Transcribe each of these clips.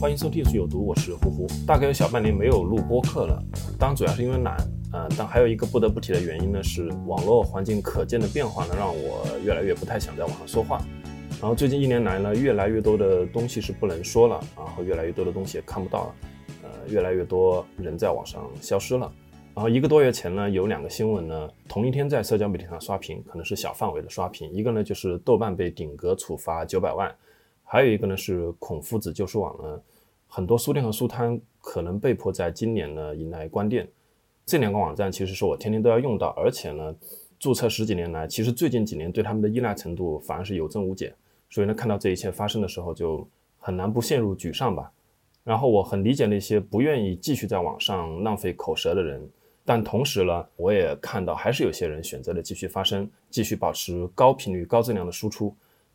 欢迎收听《艺术有毒》，我是胡胡。大概有小半年没有录播客了，当然主要是因为懒，呃，但还有一个不得不提的原因呢，是网络环境可见的变化呢，让我越来越不太想在网上说话。然后最近一年来呢，越来越多的东西是不能说了，然后越来越多的东西也看不到了，呃，越来越多人在网上消失了。然后一个多月前呢，有两个新闻呢，同一天在社交媒体上刷屏，可能是小范围的刷屏。一个呢就是豆瓣被顶格处罚九百万，还有一个呢是孔夫子旧书网呢，很多书店和书摊可能被迫在今年呢迎来关店。这两个网站其实是我天天都要用到，而且呢，注册十几年来，其实最近几年对他们的依赖程度反而是有增无减。所以呢，看到这一切发生的时候，就很难不陷入沮丧吧。然后我很理解那些不愿意继续在网上浪费口舌的人，但同时呢，我也看到还是有些人选择了继续发声，继续保持高频率、高质量的输出。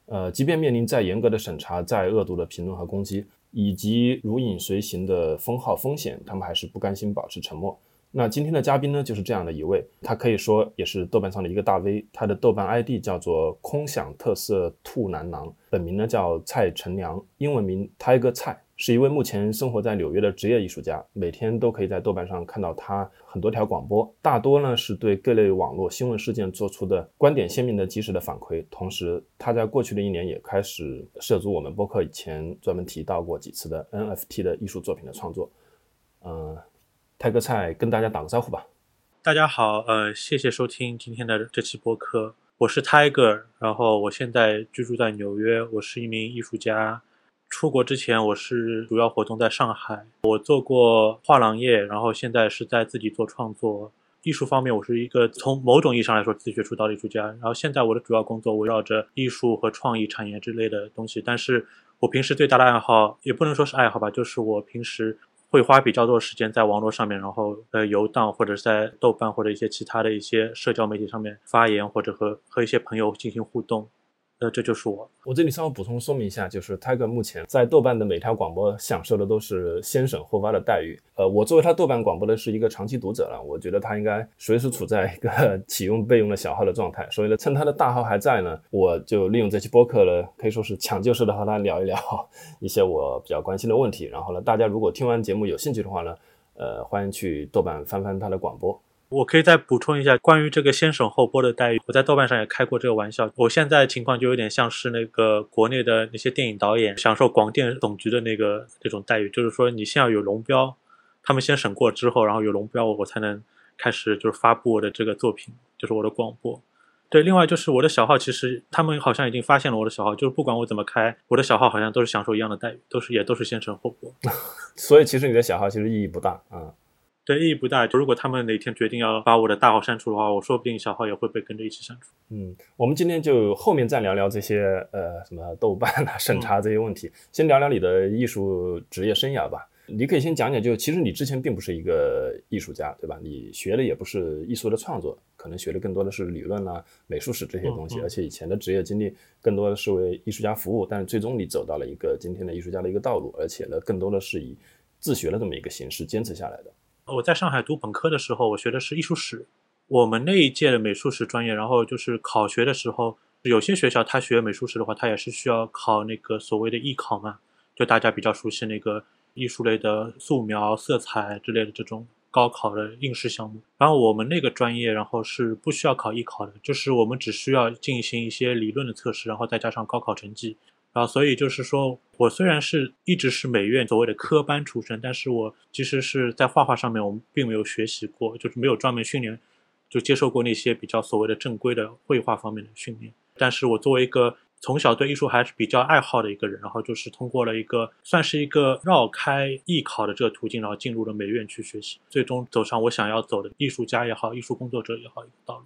呃，即便面临再严格的审查、再恶毒的评论和攻击，以及如影随形的封号风险，他们还是不甘心保持沉默。那今天的嘉宾呢，就是这样的一位，他可以说也是豆瓣上的一个大 V。他的豆瓣 ID 叫做空想特色兔男郎，本名呢叫蔡成良，英文名 Tiger 蔡，是一位目前生活在纽约的职业艺术家。每天都可以在豆瓣上看到他很多条广播，大多呢是对各类网络新闻事件做出的观点鲜明的及时的反馈。同时，他在过去的一年也开始涉足我们播客以前专门提到过几次的 NFT 的艺术作品的创作。嗯。泰哥菜跟大家打个招呼吧。大家好，呃，谢谢收听今天的这期播客。我是 Tiger，然后我现在居住在纽约，我是一名艺术家。出国之前，我是主要活动在上海，我做过画廊业，然后现在是在自己做创作。艺术方面，我是一个从某种意义上来说自学出道的艺术家。然后现在我的主要工作围绕着艺术和创意产业之类的东西，但是我平时最大的爱好也不能说是爱好吧，就是我平时。会花比较多的时间在网络上面，然后呃游荡，或者是在豆瓣或者一些其他的一些社交媒体上面发言，或者和和一些朋友进行互动。呃，这就是我。我这里稍微补充说明一下，就是 Tiger 目前在豆瓣的每条广播享受的都是先审后发的待遇。呃，我作为他豆瓣广播的是一个长期读者了，我觉得他应该随时处在一个 启用备用的小号的状态。所以呢，趁他的大号还在呢，我就利用这期播客呢，可以说是抢救式的和他聊一聊 一些我比较关心的问题。然后呢，大家如果听完节目有兴趣的话呢，呃，欢迎去豆瓣翻翻他的广播。我可以再补充一下关于这个先审后播的待遇。我在豆瓣上也开过这个玩笑。我现在情况就有点像是那个国内的那些电影导演享受广电总局的那个这种待遇，就是说你先要有龙标，他们先审过之后，然后有龙标，我才能开始就是发布我的这个作品，就是我的广播。对，另外就是我的小号，其实他们好像已经发现了我的小号，就是不管我怎么开，我的小号好像都是享受一样的待遇，都是也都是先审后播。所以其实你的小号其实意义不大啊。对，意义不大。就如果他们哪天决定要把我的大号删除的话，我说不定小号也会被跟着一起删除。嗯，我们今天就后面再聊聊这些呃什么豆瓣啊审查这些问题。先聊聊你的艺术职业生涯吧。你可以先讲讲，就其实你之前并不是一个艺术家，对吧？你学的也不是艺术的创作，可能学的更多的是理论啊、美术史这些东西。而且以前的职业经历更多的是为艺术家服务，但是最终你走到了一个今天的艺术家的一个道路，而且呢，更多的是以自学的这么一个形式坚持下来的。我在上海读本科的时候，我学的是艺术史。我们那一届的美术史专业，然后就是考学的时候，有些学校他学美术史的话，他也是需要考那个所谓的艺考嘛，就大家比较熟悉那个艺术类的素描、色彩之类的这种高考的应试项目。然后我们那个专业，然后是不需要考艺考的，就是我们只需要进行一些理论的测试，然后再加上高考成绩。然后，所以就是说，我虽然是一直是美院所谓的科班出身，但是我其实是在画画上面，我们并没有学习过，就是没有专门训练，就接受过那些比较所谓的正规的绘画方面的训练。但是我作为一个从小对艺术还是比较爱好的一个人，然后就是通过了一个算是一个绕开艺考的这个途径，然后进入了美院去学习，最终走上我想要走的艺术家也好，艺术工作者也好一个道路。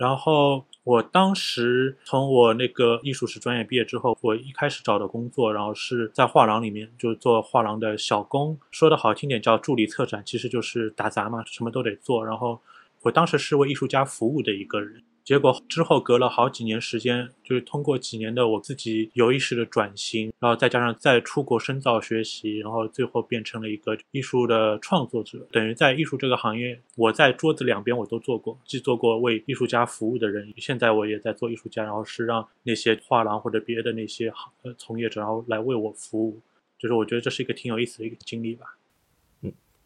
然后我当时从我那个艺术史专业毕业之后，我一开始找的工作，然后是在画廊里面，就是做画廊的小工，说的好听点叫助理策展，其实就是打杂嘛，什么都得做。然后我当时是为艺术家服务的一个人。结果之后隔了好几年时间，就是通过几年的我自己有意识的转型，然后再加上再出国深造学习，然后最后变成了一个艺术的创作者。等于在艺术这个行业，我在桌子两边我都做过，既做过为艺术家服务的人，现在我也在做艺术家，然后是让那些画廊或者别的那些行呃从业者，然后来为我服务。就是我觉得这是一个挺有意思的一个经历吧。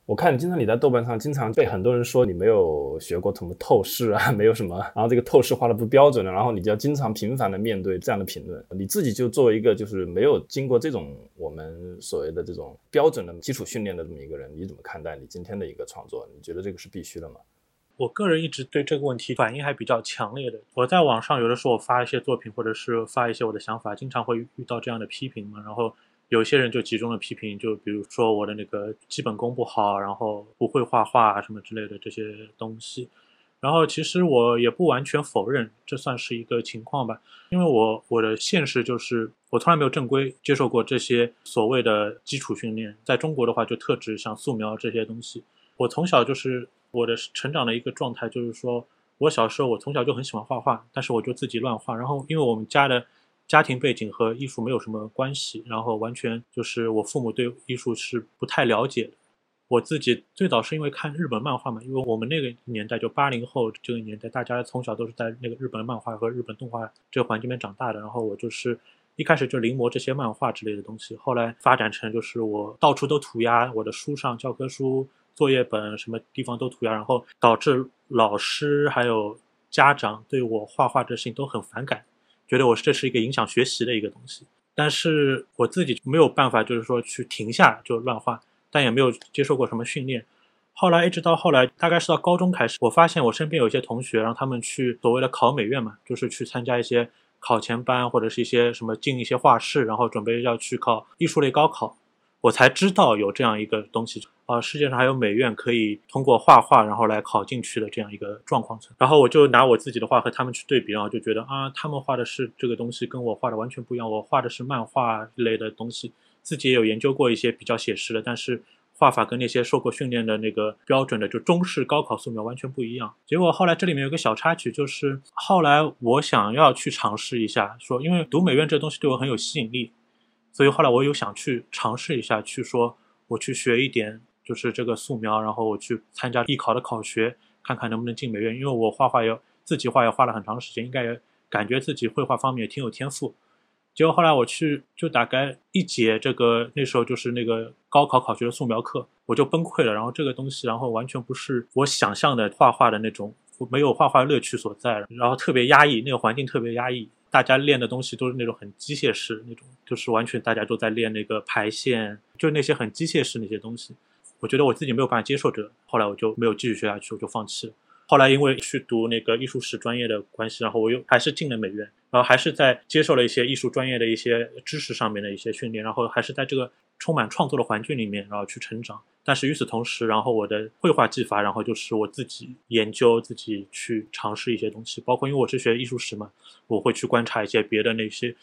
我看经常你在豆瓣上经常被很多人说你没有学过什么透视啊，没有什么，然后这个透视画的不标准的，然后你就要经常频繁的面对这样的评论。你自己就作为一个就是没有经过这种我们所谓的这种标准的基础训练的这么一个人，你怎么看待你今天的一个创作？你觉得这个是必须的吗？我个人一直对这个问题反应还比较强烈的。我在网上有的时候我发一些作品，或者是发一些我的想法，经常会遇到这样的批评嘛，然后。有些人就集中的批评，就比如说我的那个基本功不好，然后不会画画什么之类的这些东西。然后其实我也不完全否认，这算是一个情况吧。因为我我的现实就是我从来没有正规接受过这些所谓的基础训练。在中国的话，就特指像素描这些东西。我从小就是我的成长的一个状态，就是说我小时候我从小就很喜欢画画，但是我就自己乱画。然后因为我们家的。家庭背景和艺术没有什么关系，然后完全就是我父母对艺术是不太了解的。我自己最早是因为看日本漫画嘛，因为我们那个年代就八零后这个年代，大家从小都是在那个日本漫画和日本动画这个环境里面长大的。然后我就是一开始就临摹这些漫画之类的东西，后来发展成就是我到处都涂鸦，我的书上教科书、作业本什么地方都涂鸦，然后导致老师还有家长对我画画这事情都很反感。觉得我这是一个影响学习的一个东西，但是我自己没有办法，就是说去停下就乱画，但也没有接受过什么训练。后来一直到后来，大概是到高中开始，我发现我身边有一些同学，让他们去所谓的考美院嘛，就是去参加一些考前班或者是一些什么进一些画室，然后准备要去考艺术类高考。我才知道有这样一个东西啊，世界上还有美院可以通过画画然后来考进去的这样一个状况存然后我就拿我自己的画和他们去对比，然后就觉得啊，他们画的是这个东西跟我画的完全不一样，我画的是漫画类的东西，自己也有研究过一些比较写实的，但是画法跟那些受过训练的那个标准的就中式高考素描完全不一样。结果后来这里面有个小插曲，就是后来我想要去尝试一下，说因为读美院这东西对我很有吸引力。所以后来我有想去尝试一下，去说我去学一点，就是这个素描，然后我去参加艺考的考学，看看能不能进美院。因为我画画也自己画也画了很长时间，应该也感觉自己绘画方面也挺有天赋。结果后来我去就大概一节这个那时候就是那个高考考学的素描课，我就崩溃了。然后这个东西，然后完全不是我想象的画画的那种，没有画画乐趣所在，然后特别压抑，那个环境特别压抑。大家练的东西都是那种很机械式那种，就是完全大家都在练那个排线，就是那些很机械式那些东西。我觉得我自己没有办法接受这，后来我就没有继续学下去，我就放弃了。后来因为去读那个艺术史专业的关系，然后我又还是进了美院，然后还是在接受了一些艺术专业的一些知识上面的一些训练，然后还是在这个充满创作的环境里面，然后去成长。但是与此同时，然后我的绘画技法，然后就是我自己研究、自己去尝试一些东西，包括因为我是学艺术史嘛，我会去观察一些别的那些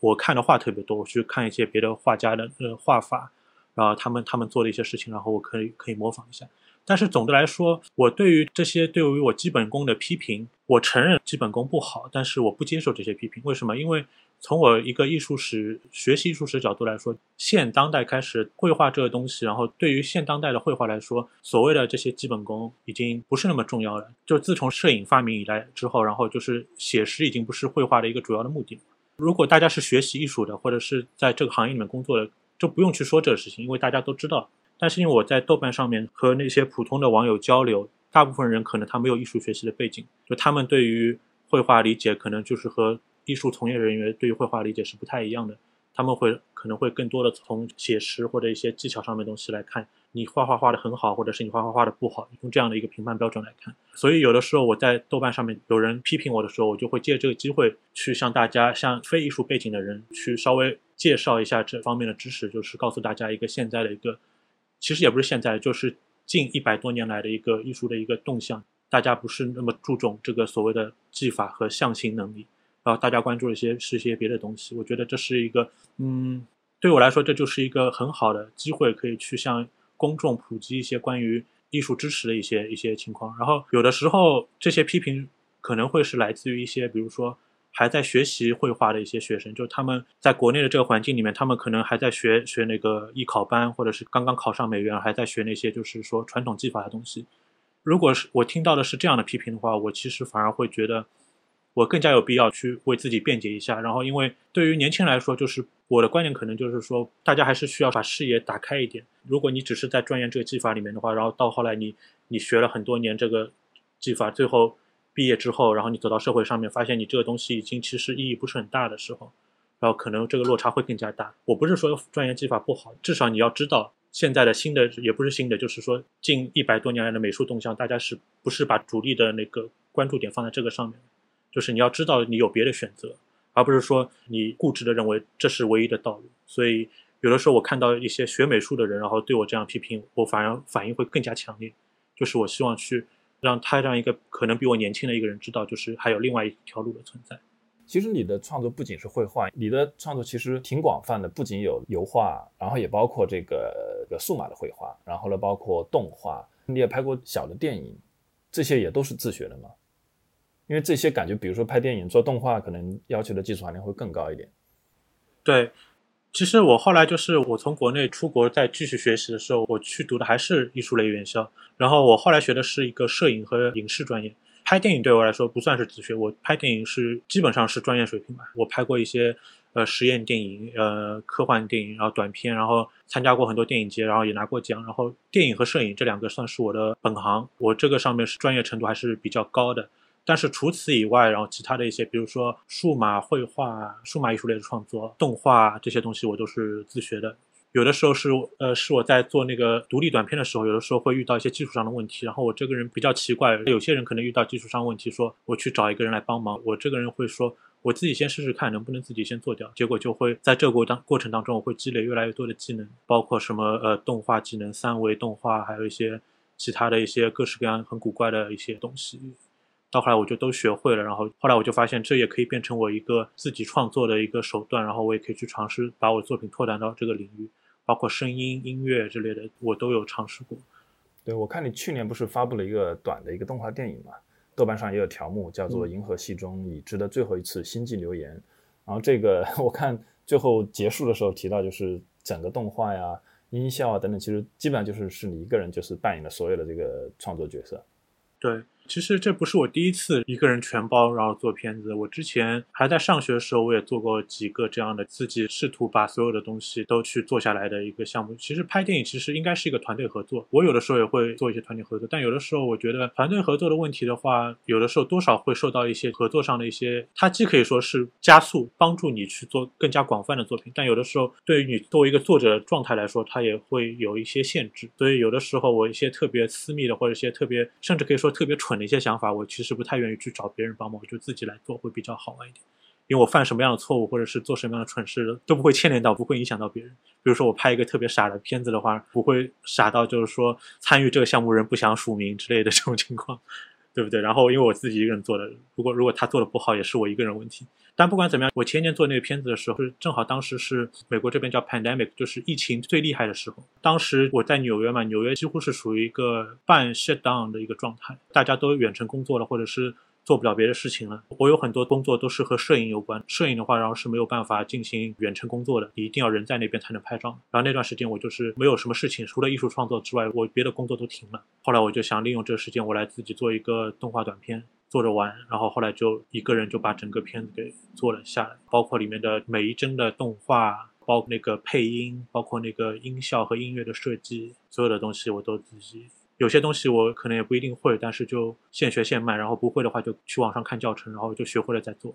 我看的画特别多，我去看一些别的画家的呃画法，然后他们他们做的一些事情，然后我可以可以模仿一下。但是总的来说，我对于这些对于我基本功的批评，我承认基本功不好，但是我不接受这些批评。为什么？因为从我一个艺术史学习艺术史角度来说，现当代开始绘画这个东西，然后对于现当代的绘画来说，所谓的这些基本功已经不是那么重要了。就自从摄影发明以来之后，然后就是写实已经不是绘画的一个主要的目的。如果大家是学习艺术的，或者是在这个行业里面工作的，就不用去说这个事情，因为大家都知道。但是因为我在豆瓣上面和那些普通的网友交流，大部分人可能他没有艺术学习的背景，就他们对于绘画理解可能就是和。艺术从业人员对于绘画理解是不太一样的，他们会可能会更多的从写实或者一些技巧上面东西来看，你画画画的很好，或者是你画画画的不好，用这样的一个评判标准来看。所以有的时候我在豆瓣上面有人批评我的时候，我就会借这个机会去向大家，向非艺术背景的人去稍微介绍一下这方面的知识，就是告诉大家一个现在的一个，其实也不是现在，就是近一百多年来的一个艺术的一个动向。大家不是那么注重这个所谓的技法和象形能力，然后大家关注一些是一些别的东西。我觉得这是一个，嗯，对我来说这就是一个很好的机会，可以去向公众普及一些关于艺术知识的一些一些情况。然后有的时候这些批评可能会是来自于一些，比如说还在学习绘画的一些学生，就是他们在国内的这个环境里面，他们可能还在学学那个艺考班，或者是刚刚考上美院，还在学那些就是说传统技法的东西。如果是我听到的是这样的批评的话，我其实反而会觉得，我更加有必要去为自己辩解一下。然后，因为对于年轻人来说，就是我的观点可能就是说，大家还是需要把视野打开一点。如果你只是在钻研这个技法里面的话，然后到后来你你学了很多年这个技法，最后毕业之后，然后你走到社会上面，发现你这个东西已经其实意义不是很大的时候，然后可能这个落差会更加大。我不是说钻研技法不好，至少你要知道。现在的新的也不是新的，就是说近一百多年来的美术动向，大家是不是把主力的那个关注点放在这个上面？就是你要知道你有别的选择，而不是说你固执的认为这是唯一的道路。所以有的时候我看到一些学美术的人，然后对我这样批评，我反而反应会更加强烈。就是我希望去让他这样一个可能比我年轻的一个人知道，就是还有另外一条路的存在。其实你的创作不仅是绘画，你的创作其实挺广泛的，不仅有油画，然后也包括这个个数码的绘画，然后呢包括动画，你也拍过小的电影，这些也都是自学的吗？因为这些感觉，比如说拍电影、做动画，可能要求的技术含量会更高一点。对，其实我后来就是我从国内出国再继续学习的时候，我去读的还是艺术类院校，然后我后来学的是一个摄影和影视专业。拍电影对我来说不算是自学，我拍电影是基本上是专业水平吧。我拍过一些呃实验电影、呃科幻电影，然后短片，然后参加过很多电影节，然后也拿过奖。然后电影和摄影这两个算是我的本行，我这个上面是专业程度还是比较高的。但是除此以外，然后其他的一些，比如说数码绘画、数码艺术类的创作、动画这些东西，我都是自学的。有的时候是呃是我在做那个独立短片的时候，有的时候会遇到一些技术上的问题。然后我这个人比较奇怪，有些人可能遇到技术上问题，说我去找一个人来帮忙。我这个人会说，我自己先试试看能不能自己先做掉。结果就会在这个过当过程当中，我会积累越来越多的技能，包括什么呃动画技能、三维动画，还有一些其他的一些各式各样很古怪的一些东西。到后来我就都学会了，然后后来我就发现这也可以变成我一个自己创作的一个手段，然后我也可以去尝试把我作品拓展到这个领域。包括声音、音乐之类的，我都有尝试过。对，我看你去年不是发布了一个短的一个动画电影嘛？豆瓣上也有条目叫做《银河系中已知的最后一次星际留言》。然后这个 我看最后结束的时候提到，就是整个动画呀、音效啊等等，其实基本上就是是你一个人就是扮演了所有的这个创作角色。对。其实这不是我第一次一个人全包然后做片子。我之前还在上学的时候，我也做过几个这样的，自己试图把所有的东西都去做下来的一个项目。其实拍电影其实应该是一个团队合作。我有的时候也会做一些团队合作，但有的时候我觉得团队合作的问题的话，有的时候多少会受到一些合作上的一些，它既可以说是加速帮助你去做更加广泛的作品，但有的时候对于你作为一个作者的状态来说，它也会有一些限制。所以有的时候我一些特别私密的或者一些特别甚至可以说特别蠢。的一些想法，我其实不太愿意去找别人帮忙，我就自己来做会比较好玩一点。因为我犯什么样的错误，或者是做什么样的蠢事，都不会牵连到，不会影响到别人。比如说我拍一个特别傻的片子的话，不会傻到就是说参与这个项目人不想署名之类的这种情况。对不对？然后因为我自己一个人做的，如果如果他做的不好，也是我一个人问题。但不管怎么样，我前年做那个片子的时候，是正好当时是美国这边叫 pandemic，就是疫情最厉害的时候。当时我在纽约嘛，纽约几乎是属于一个半 shut down 的一个状态，大家都远程工作了，或者是。做不了别的事情了。我有很多工作都是和摄影有关，摄影的话，然后是没有办法进行远程工作的，一定要人在那边才能拍照。然后那段时间我就是没有什么事情，除了艺术创作之外，我别的工作都停了。后来我就想利用这个时间，我来自己做一个动画短片，做着玩。然后后来就一个人就把整个片子给做了下来，包括里面的每一帧的动画，包括那个配音，包括那个音效和音乐的设计，所有的东西我都自己。有些东西我可能也不一定会，但是就现学现卖，然后不会的话就去网上看教程，然后就学会了再做。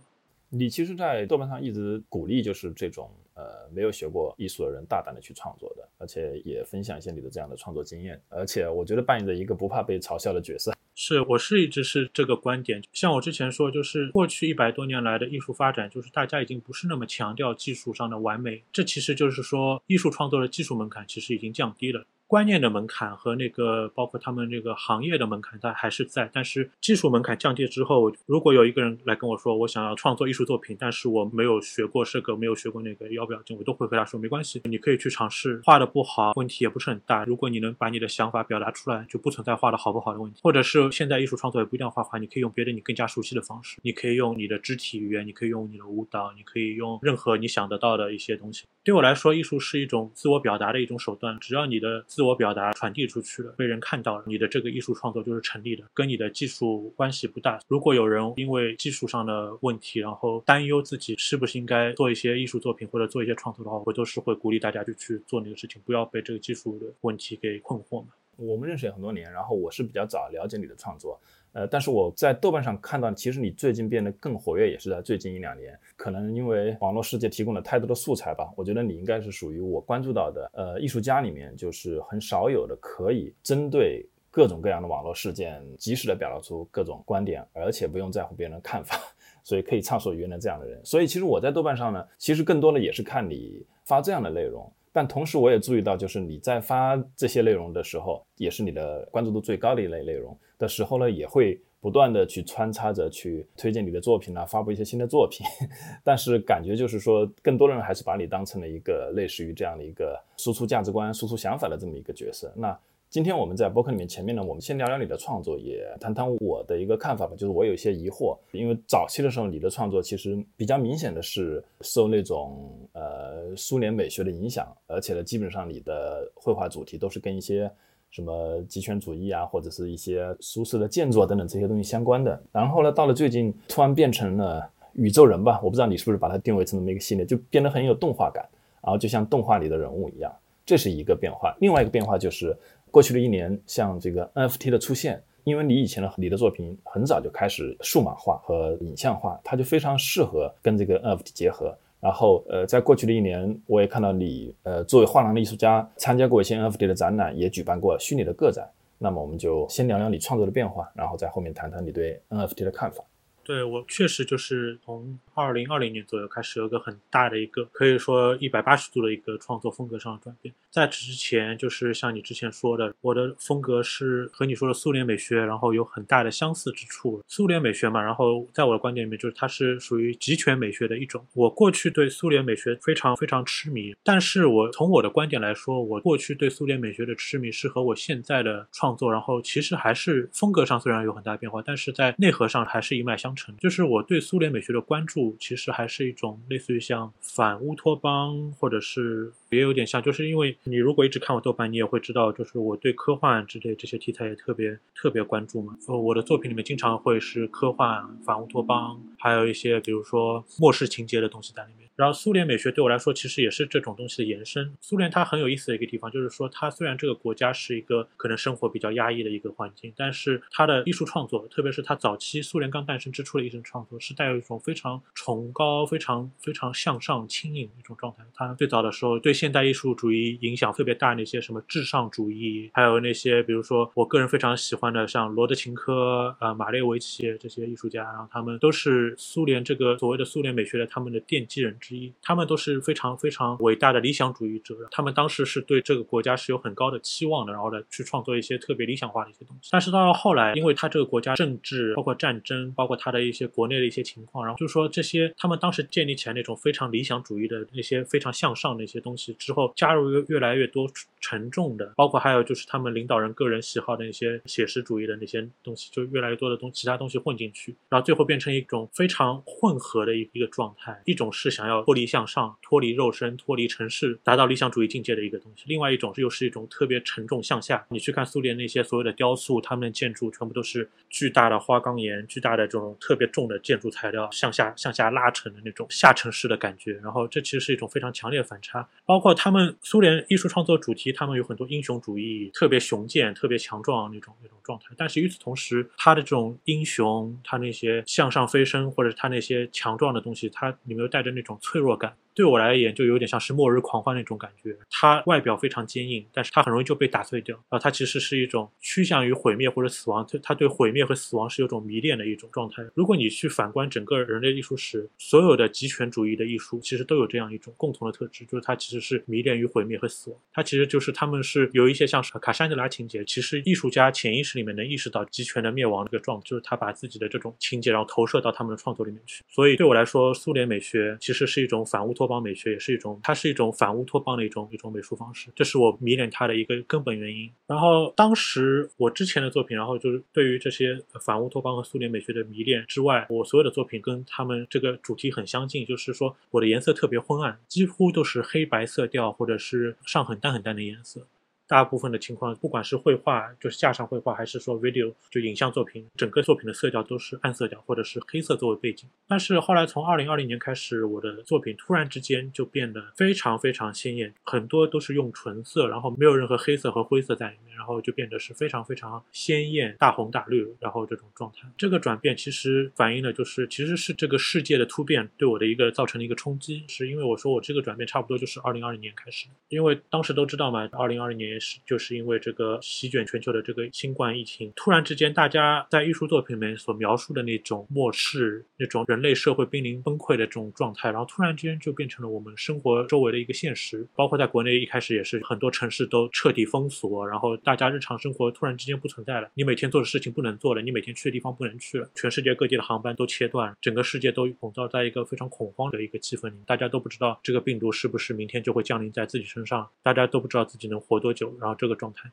你其实，在豆瓣上一直鼓励就是这种呃没有学过艺术的人大胆的去创作的，而且也分享一些你的这样的创作经验，而且我觉得扮演着一个不怕被嘲笑的角色。是，我是一直是这个观点。像我之前说，就是过去一百多年来的艺术发展，就是大家已经不是那么强调技术上的完美，这其实就是说艺术创作的技术门槛其实已经降低了。观念的门槛和那个包括他们这个行业的门槛，它还是在。但是技术门槛降低之后，如果有一个人来跟我说，我想要创作艺术作品，但是我没有学过这个，没有学过那个，要不要紧？我都会和他说没关系，你可以去尝试。画的不好，问题也不是很大。如果你能把你的想法表达出来，就不存在画的好不好的问题。或者是现在艺术创作也不一定要画画，你可以用别的你更加熟悉的方式，你可以用你的肢体语言，你可以用你的舞蹈，你可以用任何你想得到的一些东西。对我来说，艺术是一种自我表达的一种手段。只要你的自我表达传递出去了，被人看到了，你的这个艺术创作就是成立的，跟你的技术关系不大。如果有人因为技术上的问题，然后担忧自己是不是应该做一些艺术作品或者做一些创作的话，我都是会鼓励大家就去做那个事情，不要被这个技术的问题给困惑嘛。我们认识也很多年，然后我是比较早了解你的创作。呃，但是我在豆瓣上看到，其实你最近变得更活跃，也是在最近一两年。可能因为网络世界提供了太多的素材吧，我觉得你应该是属于我关注到的，呃，艺术家里面就是很少有的可以针对各种各样的网络事件，及时的表达出各种观点，而且不用在乎别人的看法，所以可以畅所欲言的这样的人。所以其实我在豆瓣上呢，其实更多的也是看你发这样的内容。但同时，我也注意到，就是你在发这些内容的时候，也是你的关注度最高的一类内容的时候呢，也会不断的去穿插着去推荐你的作品啊，发布一些新的作品。但是感觉就是说，更多的人还是把你当成了一个类似于这样的一个输出价值观、输出想法的这么一个角色。那。今天我们在博客里面前面呢，我们先聊聊你的创作，也谈谈我的一个看法吧。就是我有一些疑惑，因为早期的时候你的创作其实比较明显的是受那种呃苏联美学的影响，而且呢，基本上你的绘画主题都是跟一些什么极权主义啊，或者是一些苏式的建筑等等这些东西相关的。然后呢，到了最近突然变成了宇宙人吧，我不知道你是不是把它定位成这么一个系列，就变得很有动画感，然后就像动画里的人物一样，这是一个变化。另外一个变化就是。过去的一年，像这个 NFT 的出现，因为你以前的你的作品很早就开始数码化和影像化，它就非常适合跟这个 NFT 结合。然后，呃，在过去的一年，我也看到你，呃，作为画廊的艺术家，参加过一些 NFT 的展览，也举办过虚拟的个展。那么，我们就先聊聊你创作的变化，然后在后面谈谈你对 NFT 的看法。对我确实就是从二零二零年左右开始有一个很大的一个可以说一百八十度的一个创作风格上的转变。在此之前，就是像你之前说的，我的风格是和你说的苏联美学，然后有很大的相似之处。苏联美学嘛，然后在我的观点里面，就是它是属于极权美学的一种。我过去对苏联美学非常非常痴迷，但是我从我的观点来说，我过去对苏联美学的痴迷是和我现在的创作，然后其实还是风格上虽然有很大变化，但是在内核上还是一脉相。就是我对苏联美学的关注，其实还是一种类似于像反乌托邦，或者是也有点像，就是因为你如果一直看我豆瓣，你也会知道，就是我对科幻之类这些题材也特别特别关注嘛。呃，我的作品里面经常会是科幻、反乌托邦，还有一些比如说末世情节的东西在里面。然后苏联美学对我来说，其实也是这种东西的延伸。苏联它很有意思的一个地方，就是说它虽然这个国家是一个可能生活比较压抑的一个环境，但是它的艺术创作，特别是它早期苏联刚诞生之初的艺术创作，是带有一种非常崇高、非常非常向上、轻盈的一种状态。它最早的时候对现代艺术主义影响特别大，那些什么至上主义，还有那些比如说我个人非常喜欢的。像罗德琴科、呃马列维奇这些艺术家，然后他们都是苏联这个所谓的。苏联美学的。他们的。奠基人。之一，他们都是非常非常伟大的。理想主义者。他们当时是对这个国家是有很高的。期望的，然后呢去创作一些特别理想化的。一些东西。但是到了后来，因为他这个国家政治，包括战争，包括他的。一些国内的。一些情况，然后就是说这些他们当时建立起来那种非常理想主义的。那些非常向上的。一些东西之后，加入越越来越多沉重的，包括还有就是他们领导人个人喜好的那些写实主义的那些东西，就越来越多的东其他东西混进去，然后最后变成一种非常混合的一一个状态。一种是想要脱离向上、脱离肉身、脱离城市，达到理想主义境界的一个东西。另外一种又是一种特别沉重向下。你去看苏联那些所有的雕塑，他们的建筑全部都是巨大的花岗岩、巨大的这种特别重的建筑材料向下向下拉沉的那种下沉式的感觉。然后这其实是一种非常强烈的反差。包包括他们苏联艺术创作主题，他们有很多英雄主义，特别雄健、特别强壮那种那种状态。但是与此同时，他的这种英雄，他那些向上飞升，或者他那些强壮的东西，他里面又带着那种脆弱感。对我来言，就有点像是末日狂欢那种感觉。它外表非常坚硬，但是它很容易就被打碎掉。然后它其实是一种趋向于毁灭或者死亡，它它对毁灭和死亡是有种迷恋的一种状态。如果你去反观整个人类艺术史，所有的极权主义的艺术其实都有这样一种共同的特质，就是它其实是迷恋于毁灭和死亡。它其实就是他们是有一些像是卡珊德拉情节，其实艺术家潜意识里面能意识到极权的灭亡这个状，就是他把自己的这种情节然后投射到他们的创作里面去。所以对我来说，苏联美学其实是一种反乌托邦美学，也是一种。它是一种反乌托邦的一种一种美术方式，这是我迷恋它的一个根本原因。然后当时我之前的作品，然后就是对于这些反乌托邦和苏联美学的迷恋之外，我所有的作品跟他们这个主题很相近，就是说我的颜色特别昏暗，几乎都是黑白色调或者是上很淡很淡的颜色。大部分的情况，不管是绘画，就是架上绘画，还是说 video 就影像作品，整个作品的色调都是暗色调，或者是黑色作为背景。但是后来从二零二零年开始，我的作品突然之间就变得非常非常鲜艳，很多都是用纯色，然后没有任何黑色和灰色在里面，然后就变得是非常非常鲜艳，大红大绿，然后这种状态。这个转变其实反映的就是，其实是这个世界的突变对我的一个造成的一个冲击，是因为我说我这个转变差不多就是二零二零年开始，因为当时都知道嘛，二零二零年。是，就是因为这个席卷全球的这个新冠疫情，突然之间，大家在艺术作品里面所描述的那种末世、那种人类社会濒临崩溃的这种状态，然后突然之间就变成了我们生活周围的一个现实。包括在国内一开始也是很多城市都彻底封锁，然后大家日常生活突然之间不存在了，你每天做的事情不能做了，你每天去的地方不能去了，全世界各地的航班都切断，整个世界都笼罩在一个非常恐慌的一个气氛里，大家都不知道这个病毒是不是明天就会降临在自己身上，大家都不知道自己能活多久。然后这个状态，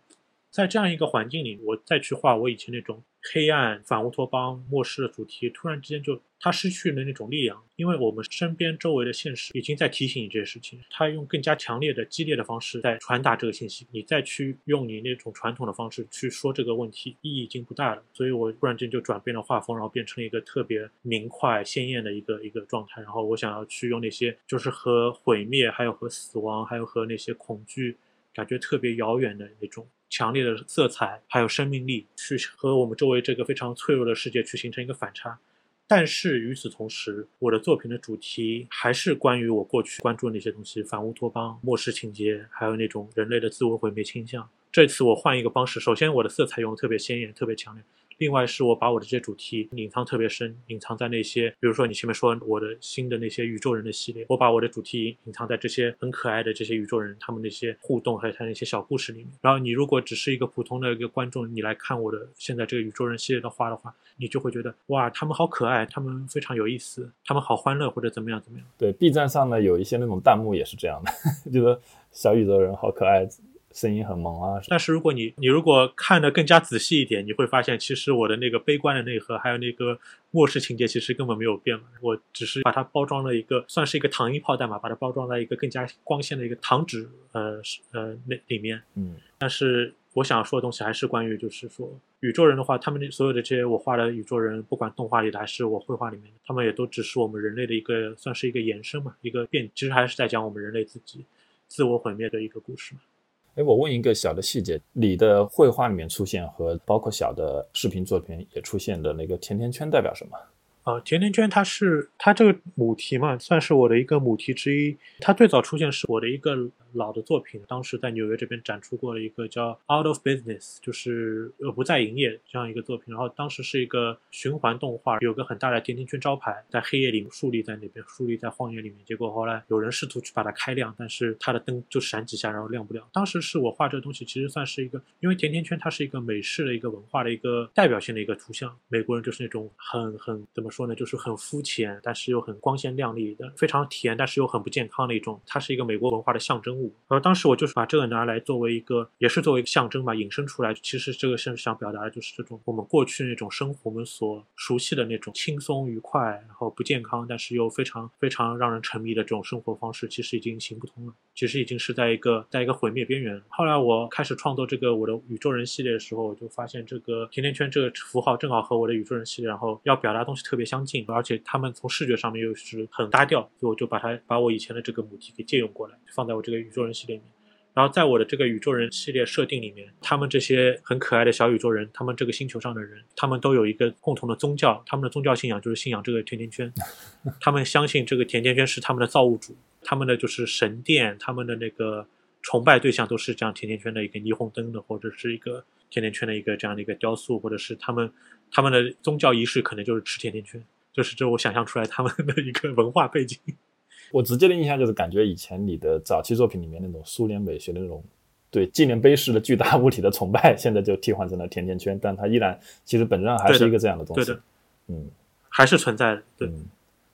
在这样一个环境里，我再去画我以前那种黑暗、反乌托邦、末世的主题，突然之间就它失去了那种力量，因为我们身边周围的现实已经在提醒你这些事情，它用更加强烈的、激烈的方式在传达这个信息，你再去用你那种传统的方式去说这个问题，意义已经不大了。所以我突然间就转变了画风，然后变成了一个特别明快、鲜艳的一个一个状态，然后我想要去用那些就是和毁灭、还有和死亡、还有和那些恐惧。感觉特别遥远的那种强烈的色彩，还有生命力，去和我们周围这个非常脆弱的世界去形成一个反差。但是与此同时，我的作品的主题还是关于我过去关注的那些东西：反乌托邦、末世情节，还有那种人类的自我毁灭倾向。这次我换一个方式，首先我的色彩用的特别鲜艳，特别强烈。另外是我把我的这些主题隐藏特别深，隐藏在那些，比如说你前面说我的新的那些宇宙人的系列，我把我的主题隐藏在这些很可爱的这些宇宙人他们那些互动还有他那些小故事里面。然后你如果只是一个普通的一个观众，你来看我的现在这个宇宙人系列的画的话，你就会觉得哇，他们好可爱，他们非常有意思，他们好欢乐或者怎么样怎么样。对，B 站上呢有一些那种弹幕也是这样的，觉得小宇宙人好可爱。声音很萌啊！但是如果你你如果看得更加仔细一点，你会发现其实我的那个悲观的内核，还有那个末世情节，其实根本没有变嘛。我只是把它包装了一个，算是一个糖衣炮弹嘛，把它包装在一个更加光鲜的一个糖纸呃呃那里面。嗯。但是我想说的东西还是关于，就是说宇宙人的话，他们所有的这些我画的宇宙人，不管动画里的还是我绘画里面的，他们也都只是我们人类的一个，算是一个延伸嘛，一个变，其实还是在讲我们人类自己自我毁灭的一个故事嘛。哎，我问一个小的细节，你的绘画里面出现和包括小的视频作品也出现的那个甜甜圈代表什么？啊，甜甜圈它是它这个母题嘛，算是我的一个母题之一。它最早出现是我的一个老的作品，当时在纽约这边展出过了一个叫《Out of Business》，就是呃不再营业这样一个作品。然后当时是一个循环动画，有个很大的甜甜圈招牌在黑夜里竖立在那边，竖立在荒野里面。结果后来有人试图去把它开亮，但是它的灯就闪几下，然后亮不了。当时是我画这个东西，其实算是一个，因为甜甜圈它是一个美式的一个文化的一个代表性的一个图像。美国人就是那种很很怎么说呢，就是很肤浅，但是又很光鲜亮丽的，非常甜，但是又很不健康的一种。它是一个美国文化的象征物。而。当时我就是把这个拿来作为一个，也是作为一个象征吧，引申出来。其实这个是想表达的就是这种我们过去那种生活，我们所熟悉的那种轻松愉快，然后不健康，但是又非常非常让人沉迷的这种生活方式，其实已经行不通了。其实已经是在一个在一个毁灭边缘。后来我开始创作这个我的宇宙人系列的时候，我就发现这个甜甜圈这个符号正好和我的宇宙人系列，然后要表达东西特别相近，而且他们从视觉上面又是很搭调，所以我就把它把我以前的这个母题给借用过来，放在我这个宇宙人系列里面。然后在我的这个宇宙人系列设定里面，他们这些很可爱的小宇宙人，他们这个星球上的人，他们都有一个共同的宗教，他们的宗教信仰就是信仰这个甜甜圈，他们相信这个甜甜圈是他们的造物主，他们的就是神殿，他们的那个崇拜对象都是这样甜甜圈的一个霓虹灯的，或者是一个甜甜圈的一个这样的一个雕塑，或者是他们他们的宗教仪式可能就是吃甜甜圈，就是这我想象出来他们的一个文化背景。我直接的印象就是感觉以前你的早期作品里面那种苏联美学的那种对纪念碑式的巨大物体的崇拜，现在就替换成了甜甜圈，但它依然其实本质上还是一个这样的东西。对的，嗯，还是存在的。对，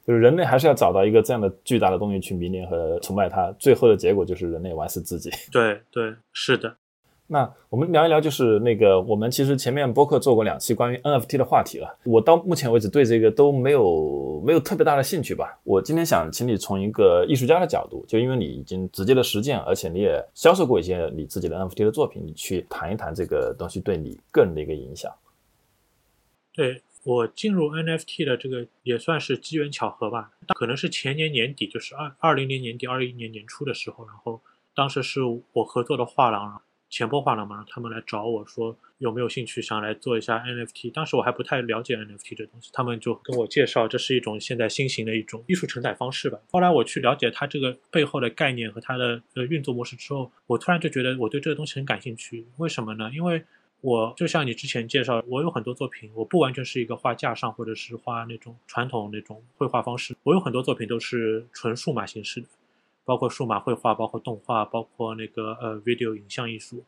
就是人类还是要找到一个这样的巨大的东西去迷恋和崇拜它，最后的结果就是人类玩死自己。对对，是的。那我们聊一聊，就是那个我们其实前面播客做过两期关于 NFT 的话题了。我到目前为止对这个都没有没有特别大的兴趣吧。我今天想请你从一个艺术家的角度，就因为你已经直接的实践，而且你也销售过一些你自己的 NFT 的作品，你去谈一谈这个东西对你个人的一个影响。对我进入 NFT 的这个也算是机缘巧合吧，可能是前年年底，就是二二零年年底、二一年年初的时候，然后当时是我合作的画廊。钱波画廊嘛，他们来找我说有没有兴趣想来做一下 NFT。当时我还不太了解 NFT 这东西，他们就跟我介绍这是一种现在新型的一种艺术承载方式吧。后来我去了解它这个背后的概念和它的呃运作模式之后，我突然就觉得我对这个东西很感兴趣。为什么呢？因为我就像你之前介绍，我有很多作品，我不完全是一个画架上或者是画那种传统那种绘画方式，我有很多作品都是纯数码形式的。包括数码绘画，包括动画，包括那个呃 video 影像艺术，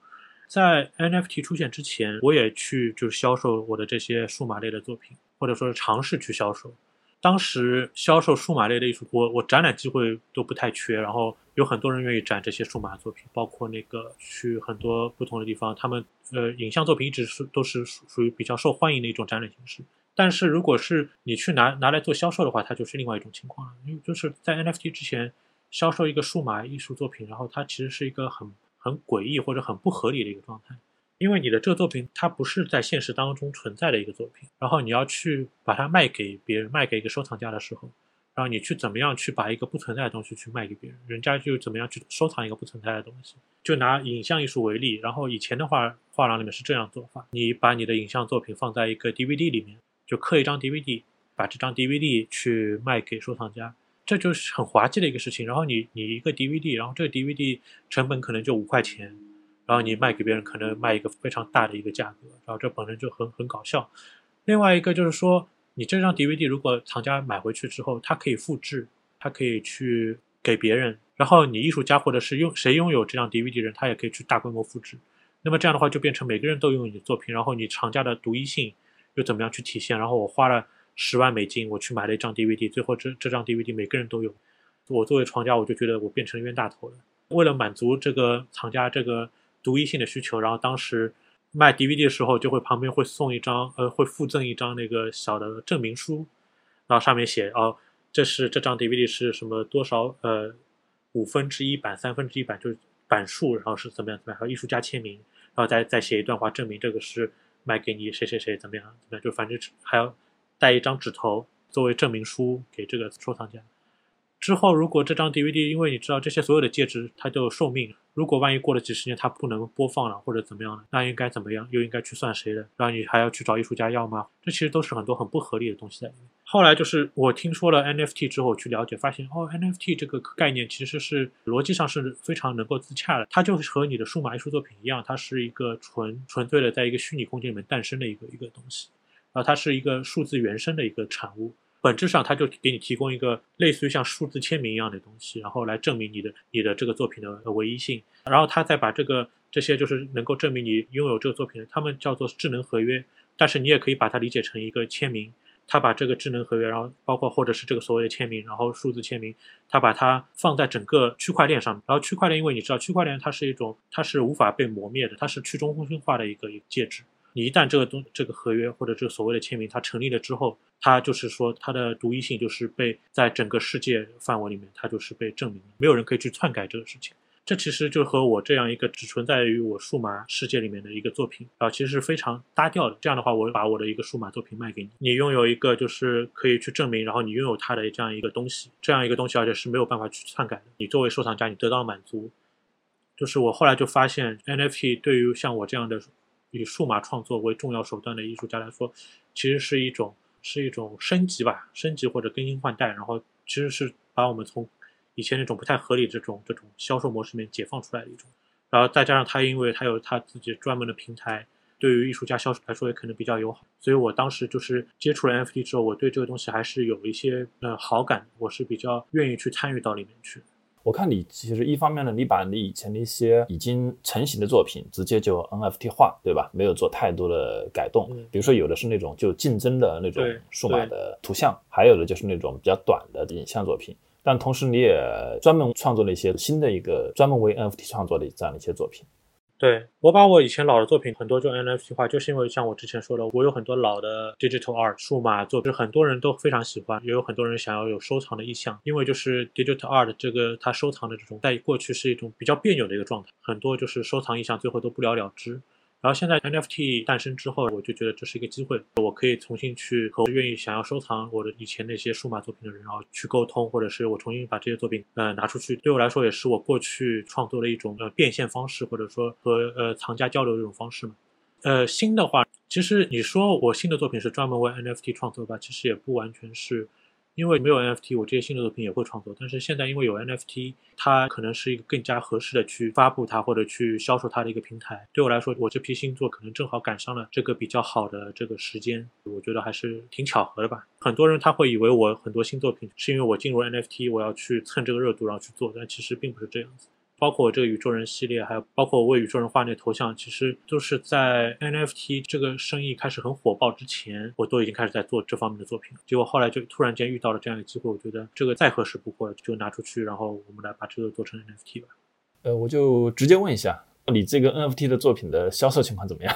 在 NFT 出现之前，我也去就是销售我的这些数码类的作品，或者说是尝试去销售。当时销售数码类的艺术，我我展览机会都不太缺，然后有很多人愿意展这些数码作品，包括那个去很多不同的地方，他们呃影像作品一直是都是属属于比较受欢迎的一种展览形式。但是如果是你去拿拿来做销售的话，它就是另外一种情况了，因为就是在 NFT 之前。销售一个数码艺术作品，然后它其实是一个很很诡异或者很不合理的一个状态，因为你的这个作品它不是在现实当中存在的一个作品，然后你要去把它卖给别人，卖给一个收藏家的时候，然后你去怎么样去把一个不存在的东西去卖给别人，人家就怎么样去收藏一个不存在的东西。就拿影像艺术为例，然后以前的话，画廊里面是这样做法：你把你的影像作品放在一个 DVD 里面，就刻一张 DVD，把这张 DVD 去卖给收藏家。这就是很滑稽的一个事情。然后你你一个 DVD，然后这个 DVD 成本可能就五块钱，然后你卖给别人可能卖一个非常大的一个价格，然后这本身就很很搞笑。另外一个就是说，你这张 DVD 如果藏家买回去之后，他可以复制，他可以去给别人，然后你艺术家或者是拥谁拥有这张 DVD 人，他也可以去大规模复制。那么这样的话就变成每个人都拥有你的作品，然后你藏家的独一性又怎么样去体现？然后我花了。十万美金，我去买了一张 DVD，最后这这张 DVD 每个人都有。我作为藏家，我就觉得我变成冤大头了。为了满足这个藏家这个独一性的需求，然后当时卖 DVD 的时候，就会旁边会送一张，呃，会附赠一张那个小的证明书，然后上面写哦，这是这张 DVD 是什么多少呃五分之一版、三分之一版，就是版数，然后是怎么样怎么样，还有艺术家签名，然后再再写一段话证明这个是卖给你谁谁谁怎么样怎么样，就反正还要。带一张纸头作为证明书给这个收藏家。之后，如果这张 DVD，因为你知道这些所有的介质它都有寿命，如果万一过了几十年它不能播放了或者怎么样了，那应该怎么样？又应该去算谁的？然后你还要去找艺术家要吗？这其实都是很多很不合理的东西在里面。后来就是我听说了 NFT 之后去了解，发现哦，NFT 这个概念其实是逻辑上是非常能够自洽的。它就是和你的数码艺术作品一样，它是一个纯纯粹的在一个虚拟空间里面诞生的一个一个东西。啊，它是一个数字原生的一个产物，本质上它就给你提供一个类似于像数字签名一样的东西，然后来证明你的你的这个作品的唯一性，然后它再把这个这些就是能够证明你拥有这个作品的，他们叫做智能合约，但是你也可以把它理解成一个签名，他把这个智能合约，然后包括或者是这个所谓的签名，然后数字签名，他把它放在整个区块链上。然后区块链，因为你知道，区块链它是一种，它是无法被磨灭的，它是去中心化的一个一个介质。你一旦这个东这个合约或者这个所谓的签名它成立了之后，它就是说它的独一性就是被在整个世界范围里面，它就是被证明，没有人可以去篡改这个事情。这其实就和我这样一个只存在于我数码世界里面的一个作品啊，其实是非常搭调的。这样的话，我把我的一个数码作品卖给你，你拥有一个就是可以去证明，然后你拥有它的这样一个东西，这样一个东西，而且是没有办法去篡改的。你作为收藏家，你得到满足。就是我后来就发现，NFT 对于像我这样的以数码创作为重要手段的艺术家来说，其实是一种是一种升级吧，升级或者更新换代，然后其实是把我们从。以前那种不太合理这种这种销售模式里面解放出来的一种，然后再加上他因为他有他自己专门的平台，对于艺术家销售来说也可能比较友好，所以我当时就是接触了 NFT 之后，我对这个东西还是有一些呃好感，我是比较愿意去参与到里面去。我看你其实一方面呢，你把你以前的一些已经成型的作品直接就 NFT 化，对吧？没有做太多的改动，比如说有的是那种就竞争的那种数码的图像，还有的就是那种比较短的影像作品。但同时，你也专门创作了一些新的一个专门为 NFT 创作的这样的一些作品。对我把我以前老的作品很多就 NFT 化，就是因为像我之前说的，我有很多老的 digital art 数码作品，很多人都非常喜欢，也有很多人想要有收藏的意向。因为就是 digital art 这个它收藏的这种，在过去是一种比较别扭的一个状态，很多就是收藏意向最后都不了了之。然后现在 NFT 诞生之后，我就觉得这是一个机会，我可以重新去和愿意想要收藏我的以前那些数码作品的人，然后去沟通，或者是我重新把这些作品呃拿出去，对我来说也是我过去创作的一种呃变现方式，或者说和呃藏家交流的一种方式嘛。呃，新的话，其实你说我新的作品是专门为 NFT 创作吧，其实也不完全是。因为没有 NFT，我这些新的作品也会创作。但是现在因为有 NFT，它可能是一个更加合适的去发布它或者去销售它的一个平台。对我来说，我这批新作可能正好赶上了这个比较好的这个时间，我觉得还是挺巧合的吧。很多人他会以为我很多新作品是因为我进入 NFT，我要去蹭这个热度然后去做，但其实并不是这样子。包括我这个宇宙人系列，还有包括我为宇宙人画那头像，其实都是在 NFT 这个生意开始很火爆之前，我都已经开始在做这方面的作品。结果后来就突然间遇到了这样一个机会，我觉得这个再合适不过了，就拿出去，然后我们来把这个做成 NFT 吧。呃，我就直接问一下，你这个 NFT 的作品的销售情况怎么样？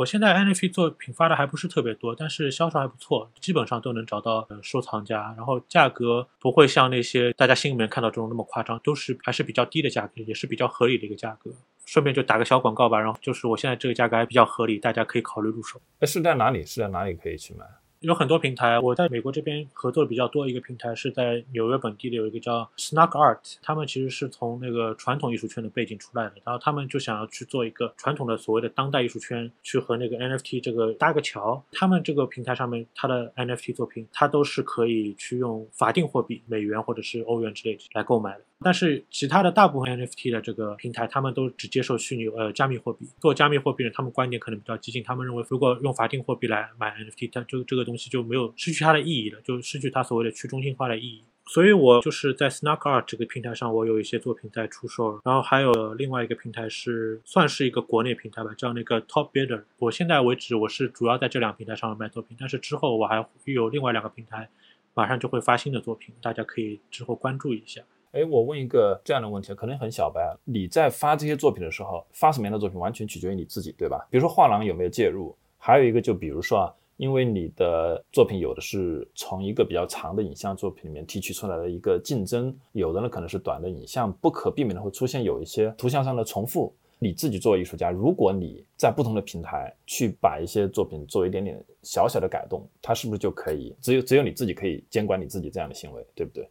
我现在 NFT 作品发的还不是特别多，但是销售还不错，基本上都能找到收藏家，然后价格不会像那些大家心里面看到这种那么夸张，都是还是比较低的价格，也是比较合理的一个价格。顺便就打个小广告吧，然后就是我现在这个价格还比较合理，大家可以考虑入手。哎，是在哪里？是在哪里可以去买？有很多平台，我在美国这边合作的比较多。一个平台是在纽约本地的，有一个叫 Snug Art，他们其实是从那个传统艺术圈的背景出来的，然后他们就想要去做一个传统的所谓的当代艺术圈，去和那个 NFT 这个搭个桥。他们这个平台上面，它的 NFT 作品，它都是可以去用法定货币美元或者是欧元之类的来购买的。但是其他的大部分 NFT 的这个平台，他们都只接受虚拟呃加密货币。做加密货币的，他们观点可能比较激进，他们认为如果用法定货币来买 NFT，它就这个东西就没有失去它的意义了，就失去它所谓的去中心化的意义。所以我就是在 Snark Art 这个平台上，我有一些作品在出售。然后还有另外一个平台是算是一个国内平台吧，叫那个 Top Bidder。我现在为止我是主要在这两个平台上卖作品，但是之后我还有另外两个平台，马上就会发新的作品，大家可以之后关注一下。哎，我问一个这样的问题，可能很小白。你在发这些作品的时候，发什么样的作品完全取决于你自己，对吧？比如说画廊有没有介入，还有一个就比如说啊，因为你的作品有的是从一个比较长的影像作品里面提取出来的一个竞争，有的呢可能是短的影像，不可避免的会出现有一些图像上的重复。你自己作为艺术家，如果你在不同的平台去把一些作品做一点点小小的改动，它是不是就可以只有只有你自己可以监管你自己这样的行为，对不对？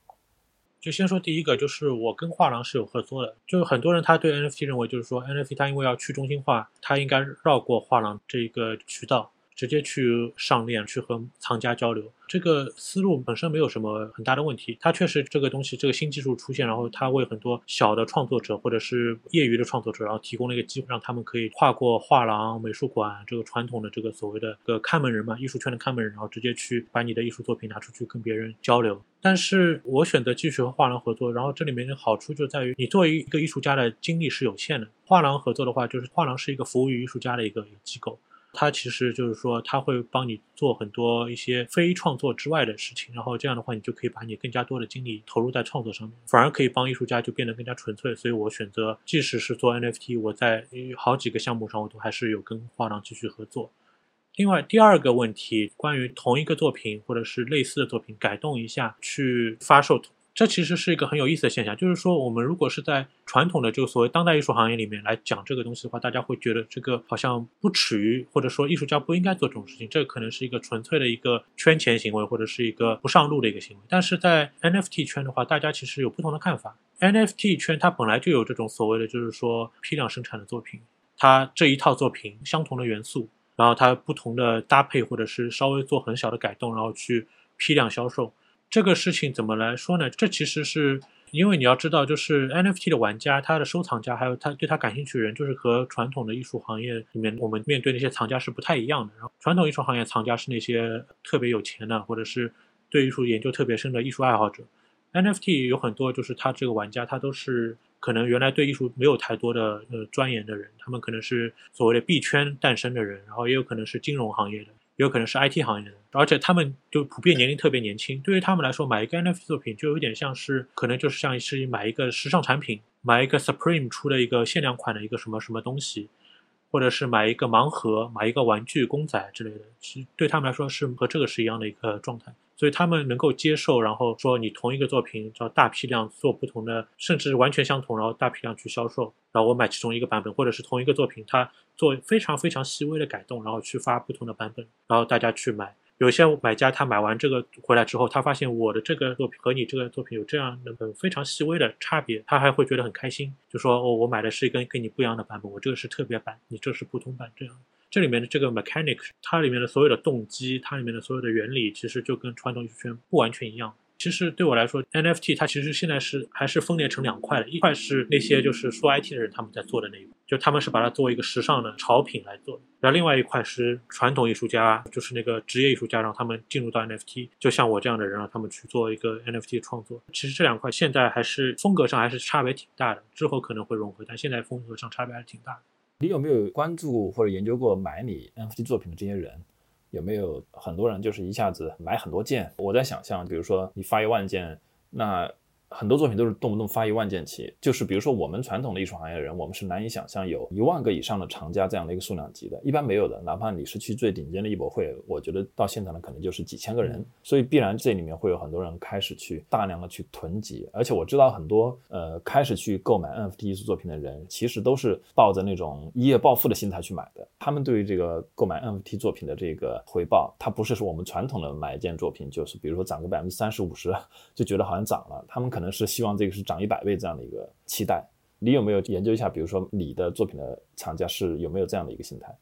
就先说第一个，就是我跟画廊是有合作的。就是很多人他对 NFT 认为，就是说 NFT 它因为要去中心化，它应该绕过画廊这一个渠道，直接去上链，去和藏家交流。这个思路本身没有什么很大的问题，它确实这个东西，这个新技术出现，然后它为很多小的创作者或者是业余的创作者，然后提供了一个机会，让他们可以跨过画廊、美术馆这个传统的这个所谓的个看门人嘛，艺术圈的看门人，然后直接去把你的艺术作品拿出去跟别人交流。但是我选择继续和画廊合作，然后这里面的好处就在于，你作为一个艺术家的精力是有限的，画廊合作的话，就是画廊是一个服务于艺术家的一个机构。它其实就是说，它会帮你做很多一些非创作之外的事情，然后这样的话，你就可以把你更加多的精力投入在创作上面，反而可以帮艺术家就变得更加纯粹。所以我选择，即使是做 NFT，我在好几个项目上，我都还是有跟画廊继续合作。另外，第二个问题，关于同一个作品或者是类似的作品改动一下去发售。这其实是一个很有意思的现象，就是说，我们如果是在传统的就所谓当代艺术行业里面来讲这个东西的话，大家会觉得这个好像不耻于，或者说艺术家不应该做这种事情，这可能是一个纯粹的一个圈钱行为，或者是一个不上路的一个行为。但是在 NFT 圈的话，大家其实有不同的看法。NFT 圈它本来就有这种所谓的就是说批量生产的作品，它这一套作品相同的元素，然后它不同的搭配或者是稍微做很小的改动，然后去批量销售。这个事情怎么来说呢？这其实是因为你要知道，就是 NFT 的玩家、他的收藏家，还有他对他感兴趣的人，就是和传统的艺术行业里面我们面对那些藏家是不太一样的。然后，传统艺术行业藏家是那些特别有钱的，或者是对艺术研究特别深的艺术爱好者。NFT 有很多就是他这个玩家，他都是可能原来对艺术没有太多的呃钻研的人，他们可能是所谓的币圈诞生的人，然后也有可能是金融行业的。有可能是 IT 行业的，而且他们就普遍年龄特别年轻。对于他们来说，买一个 NFT 作品就有点像是，可能就是像是买一个时尚产品，买一个 Supreme 出的一个限量款的一个什么什么东西，或者是买一个盲盒、买一个玩具公仔之类的。其实对他们来说是和这个是一样的一个状态。所以他们能够接受，然后说你同一个作品叫大批量做不同的，甚至完全相同，然后大批量去销售，然后我买其中一个版本，或者是同一个作品，它做非常非常细微的改动，然后去发不同的版本，然后大家去买。有些买家他买完这个回来之后，他发现我的这个作品和你这个作品有这样的非常细微的差别，他还会觉得很开心，就说哦，我买的是一个跟你不一样的版本，我这个是特别版，你这是普通版这样。这里面的这个 mechanic，它里面的所有的动机，它里面的所有的原理，其实就跟传统艺术圈不完全一样。其实对我来说，NFT 它其实现在是还是分裂成两块的，一块是那些就是说 IT 的人他们在做的那一块，就他们是把它作为一个时尚的潮品来做的。然后另外一块是传统艺术家，就是那个职业艺术家，让他们进入到 NFT，就像我这样的人，让他们去做一个 NFT 创作。其实这两块现在还是风格上还是差别挺大的，之后可能会融合，但现在风格上差别还是挺大的。你有没有关注或者研究过买你 NFT 作品的这些人？有没有很多人就是一下子买很多件？我在想象，比如说你发一万件，那。很多作品都是动不动发一万件起，就是比如说我们传统的艺术行业的人，我们是难以想象有一万个以上的藏家这样的一个数量级的，一般没有的。哪怕你是去最顶尖的艺博会，我觉得到现场的可能就是几千个人，所以必然这里面会有很多人开始去大量的去囤积。而且我知道很多呃开始去购买 NFT 艺术作品的人，其实都是抱着那种一夜暴富的心态去买的。他们对于这个购买 NFT 作品的这个回报，它不是说我们传统的买一件作品就是比如说涨个百分之三十五十就觉得好像涨了，他们可。可能是希望这个是涨一百倍这样的一个期待，你有没有研究一下？比如说你的作品的藏家是有没有这样的一个心态？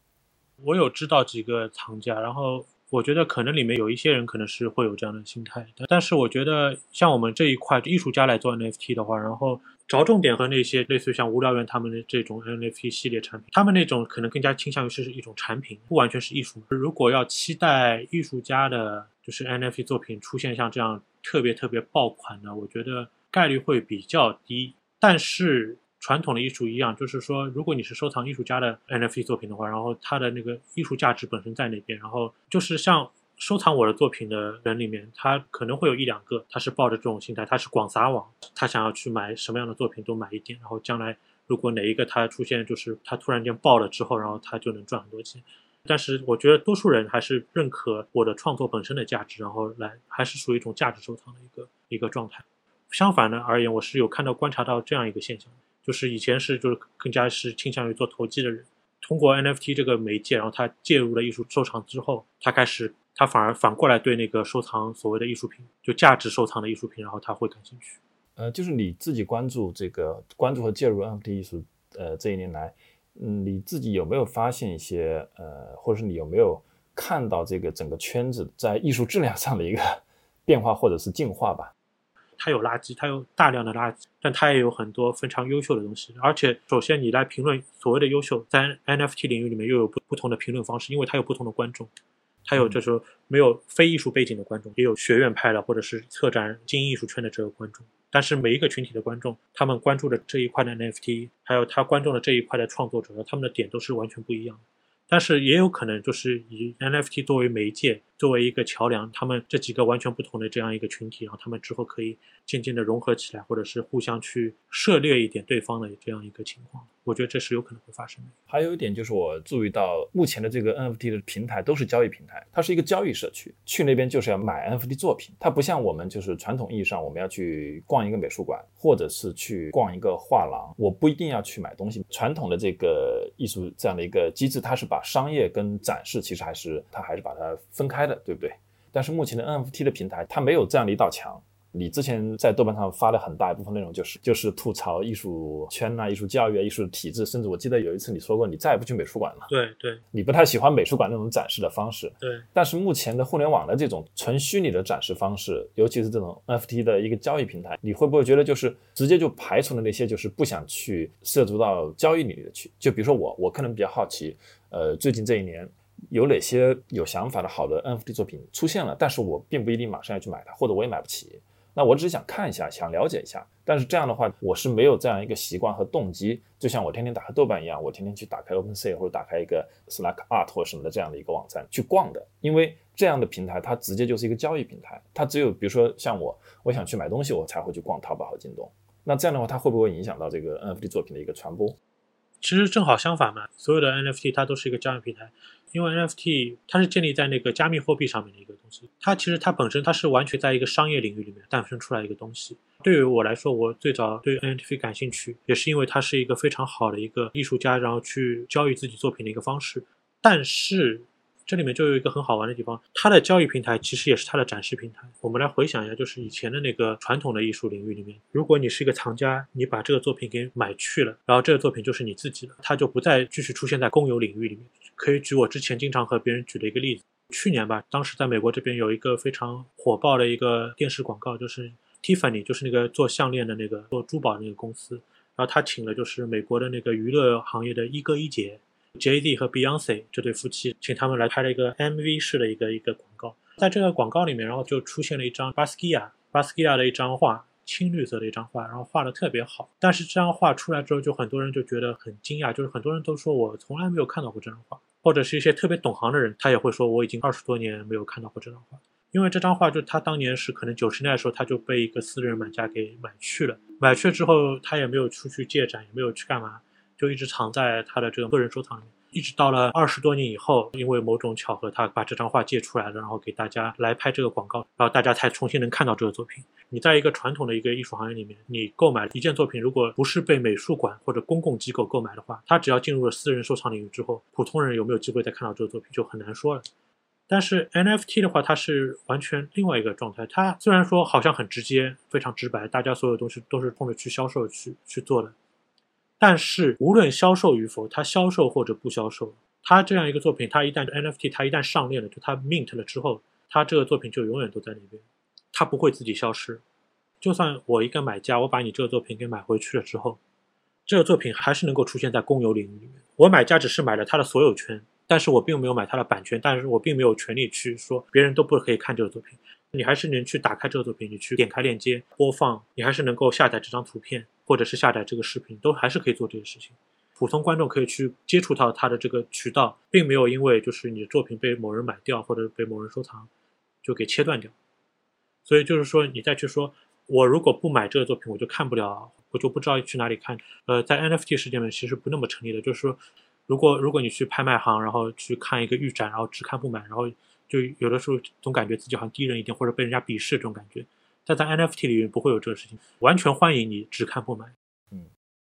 我有知道几个藏家，然后我觉得可能里面有一些人可能是会有这样的心态，但是我觉得像我们这一块艺术家来做 NFT 的话，然后着重点和那些类似于像无聊猿他们的这种 NFT 系列产品，他们那种可能更加倾向于是一种产品，不完全是艺术。如果要期待艺术家的，就是 NFT 作品出现像这样。特别特别爆款的，我觉得概率会比较低。但是传统的艺术一样，就是说，如果你是收藏艺术家的 NFT 作品的话，然后它的那个艺术价值本身在那边，然后就是像收藏我的作品的人里面，他可能会有一两个，他是抱着这种心态，他是广撒网，他想要去买什么样的作品都买一点，然后将来如果哪一个他出现，就是他突然间爆了之后，然后他就能赚很多钱。但是我觉得多数人还是认可我的创作本身的价值，然后来还是属于一种价值收藏的一个一个状态。相反的而言，我是有看到观察到这样一个现象，就是以前是就是更加是倾向于做投机的人，通过 NFT 这个媒介，然后他介入了艺术收藏之后，他开始他反而反过来对那个收藏所谓的艺术品，就价值收藏的艺术品，然后他会感兴趣。呃，就是你自己关注这个关注和介入 NFT 艺术，呃，这一年来。嗯，你自己有没有发现一些呃，或者是你有没有看到这个整个圈子在艺术质量上的一个 变化或者是进化吧？它有垃圾，它有大量的垃圾，但它也有很多非常优秀的东西。而且，首先你来评论所谓的优秀，在 NFT 领域里面又有不不同的评论方式，因为它有不同的观众，它有就是没有非艺术背景的观众，也有学院派的或者是策展精英艺术圈的这个观众。但是每一个群体的观众，他们关注的这一块的 NFT，还有他关注的这一块的创作者，他们的点都是完全不一样的。但是也有可能就是以 NFT 作为媒介，作为一个桥梁，他们这几个完全不同的这样一个群体，然后他们之后可以渐渐的融合起来，或者是互相去涉猎一点对方的这样一个情况。我觉得这是有可能会发生的。还有一点就是我注意到，目前的这个 NFT 的平台都是交易平台，它是一个交易社区，去那边就是要买 NFT 作品，它不像我们就是传统意义上我们要去逛一个美术馆，或者是去逛一个画廊，我不一定要去买东西。传统的这个艺术这样的一个机制，它是把商业跟展示其实还是它还是把它分开的，对不对？但是目前的 NFT 的平台，它没有这样的一道墙。你之前在豆瓣上发的很大一部分内容，就是就是吐槽艺术圈呐、艺术教育啊、艺术体制，甚至我记得有一次你说过，你再也不去美术馆了。对对，你不太喜欢美术馆那种展示的方式。对。但是目前的互联网的这种纯虚拟的展示方式，尤其是这种 NFT 的一个交易平台，你会不会觉得就是直接就排除了那些就是不想去涉足到交易领域的去？就比如说我，我可能比较好奇，呃，最近这一年有哪些有想法的好的 NFT 作品出现了，但是我并不一定马上要去买它，或者我也买不起。那我只是想看一下，想了解一下，但是这样的话，我是没有这样一个习惯和动机。就像我天天打开豆瓣一样，我天天去打开 OpenSea 或者打开一个 Slack Art 或什么的这样的一个网站去逛的。因为这样的平台，它直接就是一个交易平台，它只有比如说像我，我想去买东西，我才会去逛淘宝和京东。那这样的话，它会不会影响到这个 NFT 作品的一个传播？其实正好相反嘛，所有的 NFT 它都是一个交易平台。因为 NFT 它是建立在那个加密货币上面的一个东西，它其实它本身它是完全在一个商业领域里面诞生出来一个东西。对于我来说，我最早对 NFT 感兴趣，也是因为它是一个非常好的一个艺术家然后去交易自己作品的一个方式。但是这里面就有一个很好玩的地方，它的交易平台其实也是它的展示平台。我们来回想一下，就是以前的那个传统的艺术领域里面，如果你是一个藏家，你把这个作品给买去了，然后这个作品就是你自己的，它就不再继续出现在公有领域里面。可以举我之前经常和别人举的一个例子，去年吧，当时在美国这边有一个非常火爆的一个电视广告，就是 Tiffany，就是那个做项链的那个做珠宝那个公司，然后他请了就是美国的那个娱乐行业的一哥一姐，J D 和 Beyonce 这对夫妻，请他们来拍了一个 MV 式的一个一个广告，在这个广告里面，然后就出现了一张巴斯基亚巴斯基亚的一张画。青绿色的一张画，然后画的特别好。但是这张画出来之后，就很多人就觉得很惊讶，就是很多人都说我从来没有看到过这张画，或者是一些特别懂行的人，他也会说我已经二十多年没有看到过这张画。因为这张画就他当年是可能九十年代的时候他就被一个私人买家给买去了，买去了之后他也没有出去借展，也没有去干嘛，就一直藏在他的这个个人收藏里面。一直到了二十多年以后，因为某种巧合，他把这张画借出来了，然后给大家来拍这个广告，然后大家才重新能看到这个作品。你在一个传统的一个艺术行业里面，你购买一件作品，如果不是被美术馆或者公共机构购买的话，它只要进入了私人收藏领域之后，普通人有没有机会再看到这个作品就很难说了。但是 NFT 的话，它是完全另外一个状态。它虽然说好像很直接、非常直白，大家所有东西都是冲着去销售去去做的。但是无论销售与否，它销售或者不销售，它这样一个作品，它一旦 NFT，它一旦上链了，就它 mint 了之后，它这个作品就永远都在那边，它不会自己消失。就算我一个买家，我把你这个作品给买回去了之后，这个作品还是能够出现在公有领域里面。我买家只是买了它的所有权，但是我并没有买它的版权，但是我并没有权利去说别人都不可以看这个作品。你还是能去打开这个作品，你去点开链接播放，你还是能够下载这张图片。或者是下载这个视频，都还是可以做这些事情。普通观众可以去接触到他的这个渠道，并没有因为就是你的作品被某人买掉或者被某人收藏，就给切断掉。所以就是说，你再去说，我如果不买这个作品，我就看不了，我就不知道去哪里看。呃，在 NFT 世界里面，其实不那么成立的。就是说，如果如果你去拍卖行，然后去看一个预展，然后只看不买，然后就有的时候总感觉自己好像低人一点，或者被人家鄙视这种感觉。但在 NFT 里面不会有这个事情，完全欢迎你只看不买。嗯，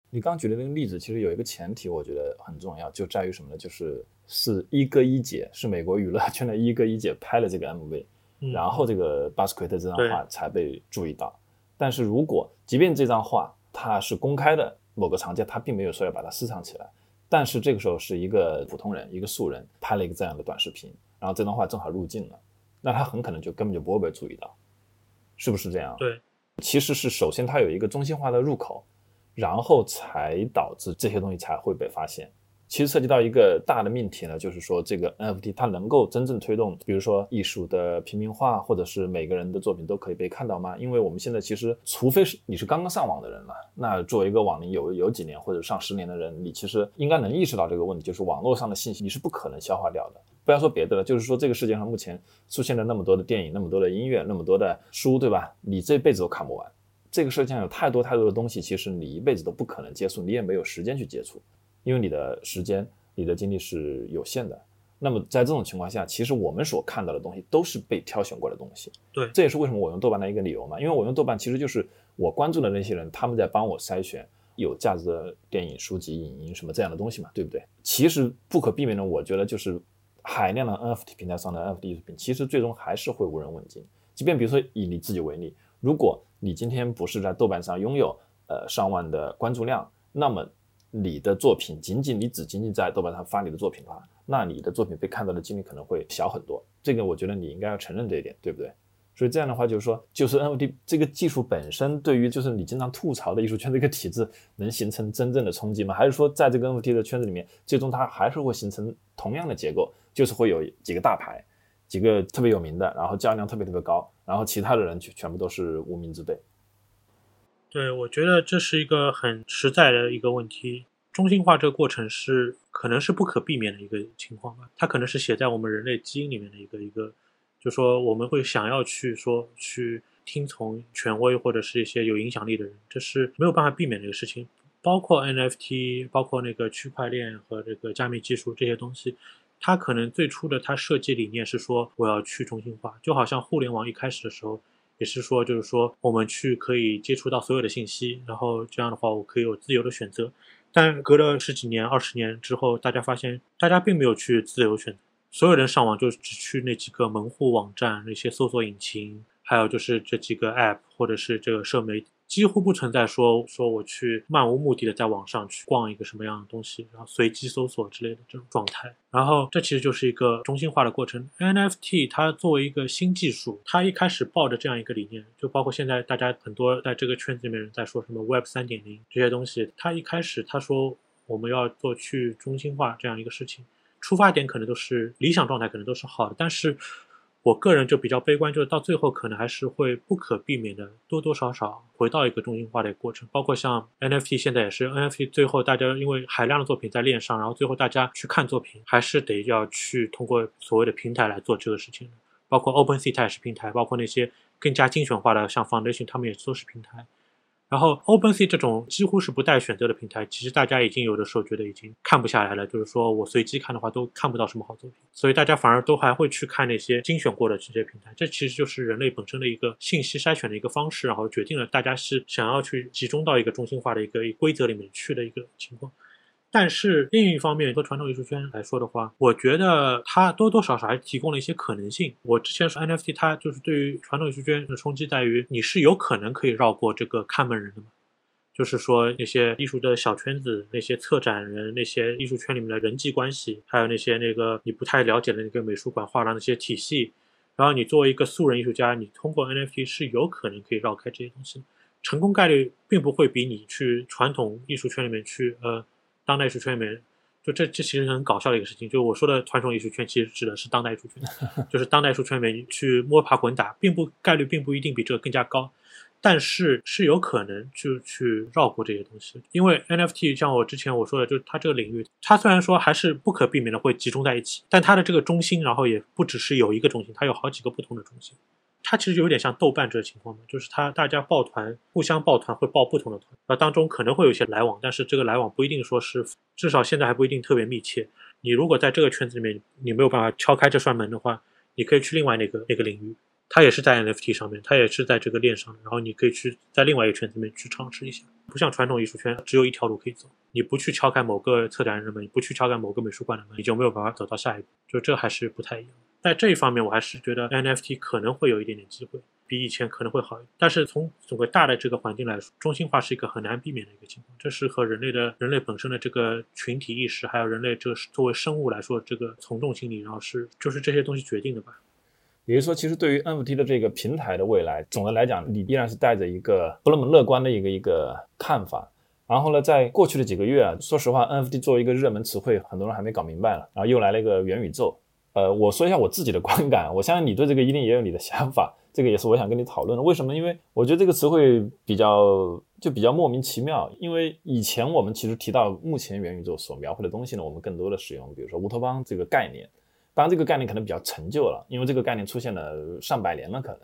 你刚举的那个例子，其实有一个前提，我觉得很重要，就在于什么呢？就是是一哥一姐，是美国娱乐圈的一哥一姐拍了这个 MV，然后这个巴斯奎特这张画才被注意到。但是如果即便这张画它是公开的，某个藏家他并没有说要把它私藏起来，但是这个时候是一个普通人，一个素人拍了一个这样的短视频，然后这张画正好入镜了，那他很可能就根本就不会被注意到。是不是这样？对，其实是首先它有一个中心化的入口，然后才导致这些东西才会被发现。其实涉及到一个大的命题呢，就是说这个 NFT 它能够真正推动，比如说艺术的平民化，或者是每个人的作品都可以被看到吗？因为我们现在其实，除非是你是刚刚上网的人了，那作为一个网龄有有几年或者上十年的人，你其实应该能意识到这个问题，就是网络上的信息你是不可能消化掉的。不要说别的了，就是说这个世界上目前出现了那么多的电影、那么多的音乐、那么多的书，对吧？你这辈子都看不完。这个世界上有太多太多的东西，其实你一辈子都不可能接触，你也没有时间去接触。因为你的时间、你的精力是有限的，那么在这种情况下，其实我们所看到的东西都是被挑选过的东西。对，这也是为什么我用豆瓣的一个理由嘛。因为我用豆瓣，其实就是我关注的那些人，他们在帮我筛选有价值的电影、书籍、影音什么这样的东西嘛，对不对？其实不可避免的，我觉得就是海量的 NFT 平台上的 NFT 艺术品，其实最终还是会无人问津。即便比如说以你自己为例，如果你今天不是在豆瓣上拥有呃上万的关注量，那么你的作品仅仅你只仅仅在豆瓣上发你的作品的话，那你的作品被看到的几率可能会小很多。这个我觉得你应该要承认这一点，对不对？所以这样的话就是说，就是 NFT 这个技术本身对于就是你经常吐槽的艺术圈这个体制能形成真正的冲击吗？还是说在这个 NFT 的圈子里面，最终它还是会形成同样的结构，就是会有几个大牌，几个特别有名的，然后交易量特别特别高，然后其他的人全全部都是无名之辈。对，我觉得这是一个很实在的一个问题。中心化这个过程是可能是不可避免的一个情况吧，它可能是写在我们人类基因里面的一个一个，就说我们会想要去说去听从权威或者是一些有影响力的人，这是没有办法避免的一个事情。包括 NFT，包括那个区块链和这个加密技术这些东西，它可能最初的它设计理念是说我要去中心化，就好像互联网一开始的时候。也是说，就是说，我们去可以接触到所有的信息，然后这样的话，我可以有自由的选择。但隔了十几年、二十年之后，大家发现，大家并没有去自由选择，所有人上网就只去那几个门户网站、那些搜索引擎，还有就是这几个 App 或者是这个社媒。几乎不存在说说我去漫无目的的在网上去逛一个什么样的东西，然后随机搜索之类的这种状态。然后这其实就是一个中心化的过程。NFT 它作为一个新技术，它一开始抱着这样一个理念，就包括现在大家很多在这个圈子里面人在说什么 Web 三点零这些东西，它一开始他说我们要做去中心化这样一个事情，出发点可能都是理想状态，可能都是好的，但是。我个人就比较悲观，就是到最后可能还是会不可避免的多多少少回到一个中心化的一个过程。包括像 NFT 现在也是 NFT，最后大家因为海量的作品在链上，然后最后大家去看作品，还是得要去通过所谓的平台来做这个事情。包括 OpenSea 也是平台，包括那些更加精选化的像 Foundation，他们也都是平台。然后，OpenSea 这种几乎是不带选择的平台，其实大家已经有的时候觉得已经看不下来了。就是说我随机看的话，都看不到什么好作品，所以大家反而都还会去看那些精选过的这些平台。这其实就是人类本身的一个信息筛选的一个方式，然后决定了大家是想要去集中到一个中心化的一个规则里面去的一个情况。但是另一方面，和传统艺术圈来说的话，我觉得它多多少少还提供了一些可能性。我之前说 NFT，它就是对于传统艺术圈的冲击在于，你是有可能可以绕过这个看门人的嘛？就是说那些艺术的小圈子，那些策展人，那些艺术圈里面的人际关系，还有那些那个你不太了解的那个美术馆画廊那些体系，然后你作为一个素人艺术家，你通过 NFT 是有可能可以绕开这些东西，成功概率并不会比你去传统艺术圈里面去呃。当代艺术圈里面，就这这其实很搞笑的一个事情。就我说的传统艺术圈，其实指的是当代艺术圈，就是当代艺术圈里面去摸爬滚打，并不概率并不一定比这个更加高，但是是有可能就去绕过这些东西。因为 NFT 像我之前我说的，就是它这个领域，它虽然说还是不可避免的会集中在一起，但它的这个中心，然后也不只是有一个中心，它有好几个不同的中心。它其实有点像豆瓣这个情况嘛，就是它大家抱团，互相抱团会抱不同的团，那当中可能会有一些来往，但是这个来往不一定说是，至少现在还不一定特别密切。你如果在这个圈子里面，你没有办法敲开这扇门的话，你可以去另外那个那个领域，它也是在 NFT 上面，它也是在这个链上，然后你可以去在另外一个圈子里面去尝试一下。不像传统艺术圈只有一条路可以走，你不去敲开某个策展人的门，你不去敲开某个美术馆的门，你就没有办法走到下一步，就这还是不太一样。在这一方面，我还是觉得 NFT 可能会有一点点机会，比以前可能会好一点。但是从整个大的这个环境来说，中心化是一个很难避免的一个情况。这是和人类的人类本身的这个群体意识，还有人类这个作为生物来说，这个从众心理，然后是就是这些东西决定的吧。也就是说，其实对于 NFT 的这个平台的未来，总的来讲，你依然是带着一个不那么乐观的一个一个看法。然后呢，在过去的几个月啊，说实话，NFT 作为一个热门词汇，很多人还没搞明白了。然后又来了一个元宇宙。呃，我说一下我自己的观感，我相信你对这个一定也有你的想法。这个也是我想跟你讨论的。为什么？因为我觉得这个词汇比较就比较莫名其妙。因为以前我们其实提到目前元宇宙所描绘的东西呢，我们更多的使用，比如说乌托邦这个概念。当然，这个概念可能比较陈旧了，因为这个概念出现了上百年了，可能。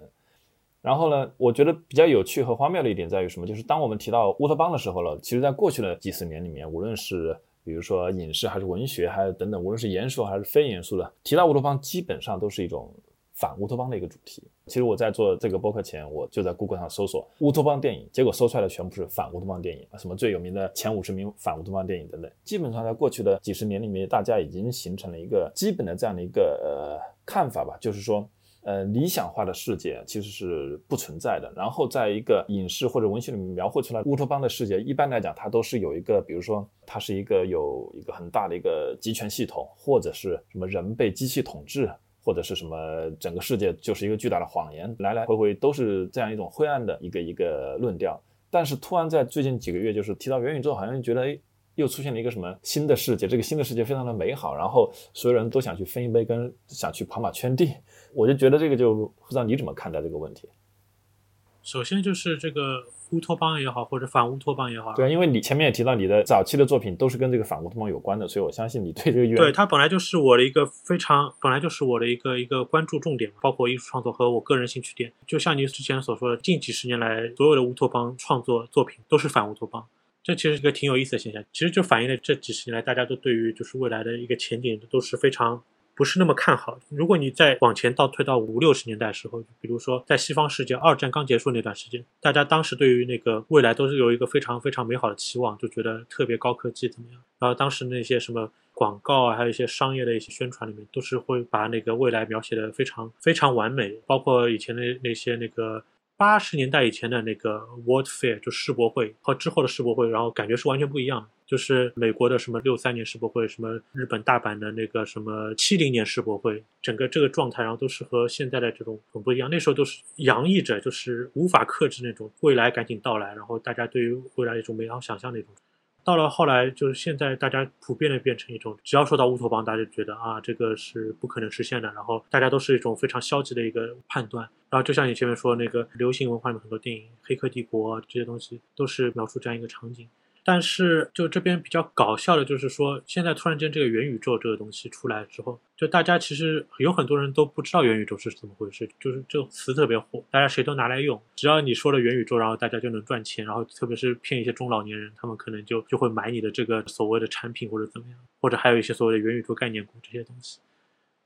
然后呢，我觉得比较有趣和荒谬的一点在于什么？就是当我们提到乌托邦的时候了，其实在过去的几十年里面，无论是比如说影视还是文学，还有等等，无论是严肃还是非严肃的，提到乌托邦基本上都是一种反乌托邦的一个主题。其实我在做这个播客前，我就在 Google 上搜索乌托邦电影，结果搜出来的全部是反乌托邦电影，什么最有名的前五十名反乌托邦电影等等。基本上在过去的几十年里面，大家已经形成了一个基本的这样的一个呃看法吧，就是说。呃，理想化的世界其实是不存在的。然后，在一个影视或者文学里面描绘出来乌托邦的世界，一般来讲，它都是有一个，比如说，它是一个有一个很大的一个集权系统，或者是什么人被机器统治，或者是什么整个世界就是一个巨大的谎言，来来回回都是这样一种灰暗的一个一个论调。但是，突然在最近几个月，就是提到元宇宙，好像觉得哎。又出现了一个什么新的世界？这个新的世界非常的美好，然后所有人都想去分一杯羹，想去跑马圈地。我就觉得这个就不知道你怎么看待这个问题。首先就是这个乌托邦也好，或者反乌托邦也好，对，因为你前面也提到你的早期的作品都是跟这个反乌托邦有关的，所以我相信你对这个对它本来就是我的一个非常本来就是我的一个一个关注重点，包括艺术创作和我个人兴趣点。就像你之前所说的，近几十年来所有的乌托邦创作作品都是反乌托邦。这其实是一个挺有意思的现象，其实就反映了这几十年来大家都对于就是未来的一个前景都是非常不是那么看好。如果你再往前倒推到五六十年代的时候，比如说在西方世界二战刚结束那段时间，大家当时对于那个未来都是有一个非常非常美好的期望，就觉得特别高科技怎么样。然后当时那些什么广告啊，还有一些商业的一些宣传里面，都是会把那个未来描写的非常非常完美，包括以前的那些那个。八十年代以前的那个 World Fair 就世博会和之后的世博会，然后感觉是完全不一样的。就是美国的什么六三年世博会，什么日本大阪的那个什么七零年世博会，整个这个状态，然后都是和现在的这种很不一样。那时候都是洋溢着就是无法克制那种未来赶紧到来，然后大家对于未来一种美好想象那种。到了后来，就是现在大家普遍的变成一种，只要说到乌托邦，大家就觉得啊，这个是不可能实现的。然后大家都是一种非常消极的一个判断。然后就像你前面说那个流行文化里面很多电影，《黑客帝国》这些东西，都是描述这样一个场景。但是，就这边比较搞笑的，就是说，现在突然间这个元宇宙这个东西出来之后，就大家其实有很多人都不知道元宇宙是怎么回事，就是这个词特别火，大家谁都拿来用，只要你说了元宇宙，然后大家就能赚钱，然后特别是骗一些中老年人，他们可能就就会买你的这个所谓的产品或者怎么样，或者还有一些所谓的元宇宙概念股这些东西。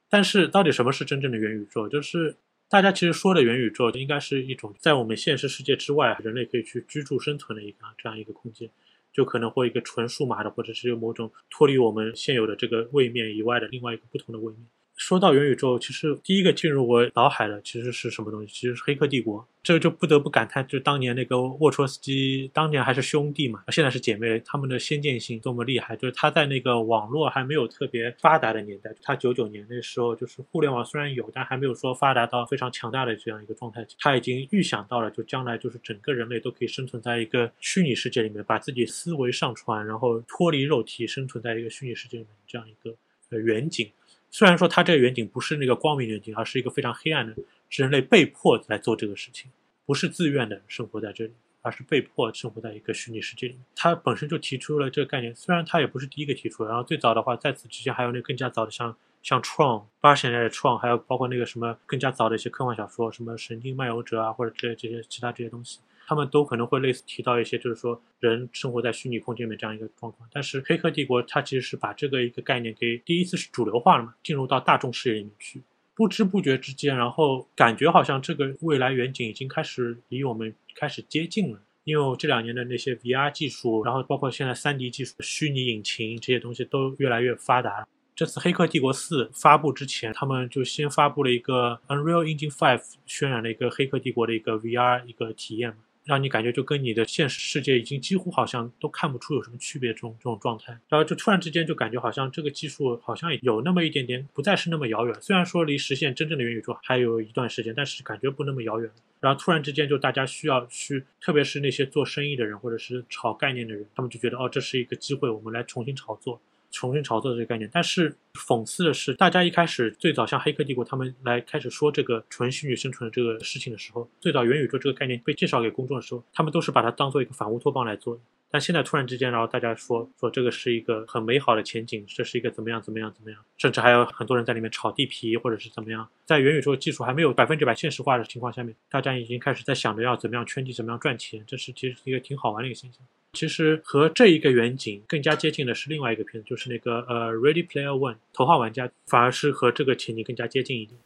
但是，到底什么是真正的元宇宙？就是大家其实说的元宇宙，应该是一种在我们现实世界之外，人类可以去居住生存的一个这样一个空间。就可能会一个纯数码的，或者是某种脱离我们现有的这个位面以外的另外一个不同的位面。说到元宇宙，其实第一个进入我脑海的其实是什么东西？其实是《黑客帝国》。这个就不得不感叹，就当年那个沃卓斯基，当年还是兄弟嘛，现在是姐妹，他们的先见性多么厉害！就是他在那个网络还没有特别发达的年代，他九九年那时候，就是互联网虽然有，但还没有说发达到非常强大的这样一个状态。他已经预想到了，就将来就是整个人类都可以生存在一个虚拟世界里面，把自己思维上传，然后脱离肉体，生存在一个虚拟世界里面这样一个呃远景。虽然说他这个远景不是那个光明远景，而是一个非常黑暗的。是人类被迫来做这个事情，不是自愿的生活在这里，而是被迫生活在一个虚拟世界里。他本身就提出了这个概念，虽然他也不是第一个提出，然后最早的话，在此之前还有那更加早的，像像创八十年代的创，还有包括那个什么更加早的一些科幻小说，什么神经漫游者啊，或者这这些其他这些东西，他们都可能会类似提到一些，就是说人生活在虚拟空间里面这样一个状况。但是《黑客帝国》它其实是把这个一个概念给第一次是主流化了嘛，进入到大众视野里面去。不知不觉之间，然后感觉好像这个未来远景已经开始离我们开始接近了。因为这两年的那些 VR 技术，然后包括现在 3D 技术、虚拟引擎这些东西都越来越发达。这次《黑客帝国4》发布之前，他们就先发布了一个 Unreal Engine 5渲染了一个《黑客帝国》的一个 VR 一个体验嘛。让你感觉就跟你的现实世界已经几乎好像都看不出有什么区别这种这种状态，然后就突然之间就感觉好像这个技术好像有那么一点点不再是那么遥远，虽然说离实现真正的元宇宙还有一段时间，但是感觉不那么遥远。然后突然之间就大家需要去，特别是那些做生意的人或者是炒概念的人，他们就觉得哦这是一个机会，我们来重新炒作。重新炒作这个概念，但是讽刺的是，大家一开始最早像《黑客帝国》他们来开始说这个纯虚拟生存的这个事情的时候，最早元宇宙这个概念被介绍给公众的时候，他们都是把它当做一个反乌托邦来做的。但现在突然之间，然后大家说说这个是一个很美好的前景，这是一个怎么样怎么样怎么样，甚至还有很多人在里面炒地皮或者是怎么样，在元宇宙技术还没有百分之百现实化的情况下面，大家已经开始在想着要怎么样圈地，怎么样赚钱，这是其实是一个挺好玩的一个现象。其实和这一个远景更加接近的是另外一个片子，就是那个呃《Ready Player One》头号玩家，反而是和这个情景更加接近一点。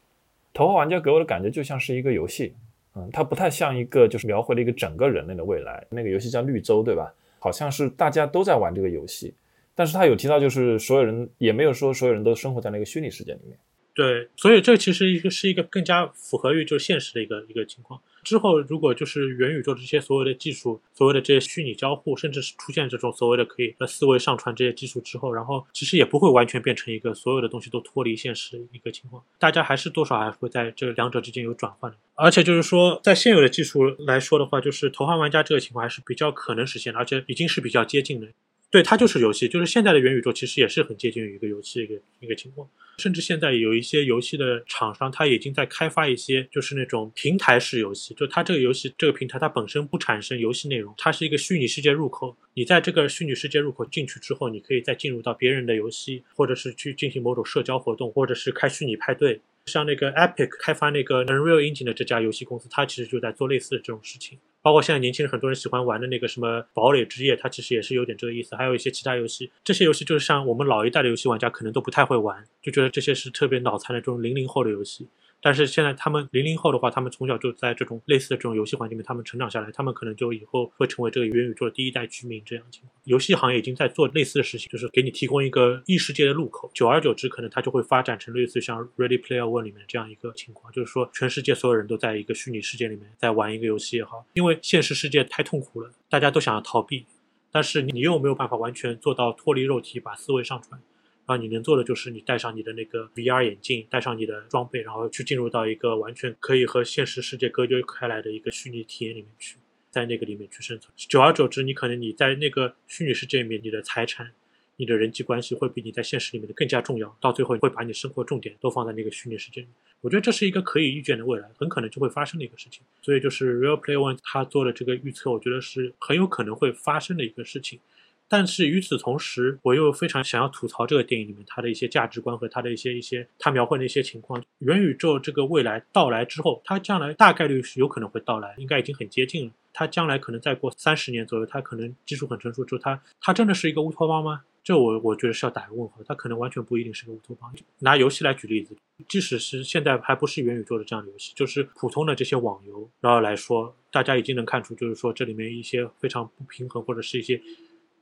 头号玩家给我的感觉就像是一个游戏，嗯，它不太像一个就是描绘了一个整个人类的未来。那个游戏叫绿洲，对吧？好像是大家都在玩这个游戏，但是他有提到就是所有人也没有说所有人都生活在那个虚拟世界里面。对，所以这其实一个是一个更加符合于就是现实的一个一个情况。之后，如果就是元宇宙这些所有的技术，所谓的这些虚拟交互，甚至是出现这种所谓的可以呃四维上传这些技术之后，然后其实也不会完全变成一个所有的东西都脱离现实一个情况，大家还是多少还会在这两者之间有转换的。而且就是说，在现有的技术来说的话，就是头号玩家这个情况还是比较可能实现的，而且已经是比较接近的。对，它就是游戏，就是现在的元宇宙其实也是很接近于一个游戏一个一个情况。甚至现在有一些游戏的厂商，它已经在开发一些就是那种平台式游戏，就它这个游戏这个平台它本身不产生游戏内容，它是一个虚拟世界入口。你在这个虚拟世界入口进去之后，你可以再进入到别人的游戏，或者是去进行某种社交活动，或者是开虚拟派对。像那个 Epic 开发那个 Unreal Engine 的这家游戏公司，它其实就在做类似的这种事情。包括现在年轻人很多人喜欢玩的那个什么堡垒之夜，它其实也是有点这个意思。还有一些其他游戏，这些游戏就是像我们老一代的游戏玩家可能都不太会玩，就觉得这些是特别脑残的这种零零后的游戏。但是现在他们零零后的话，他们从小就在这种类似的这种游戏环境里面，他们成长下来，他们可能就以后会成为这个元宇宙的第一代居民这样情况。游戏行业已经在做类似的事情，就是给你提供一个异世界的入口。久而久之，可能它就会发展成类似像 Ready Player One 里面这样一个情况，就是说全世界所有人都在一个虚拟世界里面在玩一个游戏也好，因为现实世界太痛苦了，大家都想要逃避，但是你又没有办法完全做到脱离肉体，把思维上传。然后你能做的就是你戴上你的那个 VR 眼镜，带上你的装备，然后去进入到一个完全可以和现实世界隔绝开来的一个虚拟体验里面去，在那个里面去生存。久而久之，你可能你在那个虚拟世界里面，你的财产、你的人际关系会比你在现实里面的更加重要。到最后，会把你生活重点都放在那个虚拟世界里。我觉得这是一个可以预见的未来，很可能就会发生的一个事情。所以，就是 Real Play One 他做的这个预测，我觉得是很有可能会发生的一个事情。但是与此同时，我又非常想要吐槽这个电影里面它的一些价值观和它的一些一些它描绘的一些情况。元宇宙这个未来到来之后，它将来大概率是有可能会到来，应该已经很接近了。它将来可能再过三十年左右，它可能技术很成熟之后，它它真的是一个乌托邦吗？这我我觉得是要打个问号。它可能完全不一定是个乌托邦。拿游戏来举例子，即使是现在还不是元宇宙的这样的游戏，就是普通的这些网游，然后来说，大家已经能看出，就是说这里面一些非常不平衡或者是一些。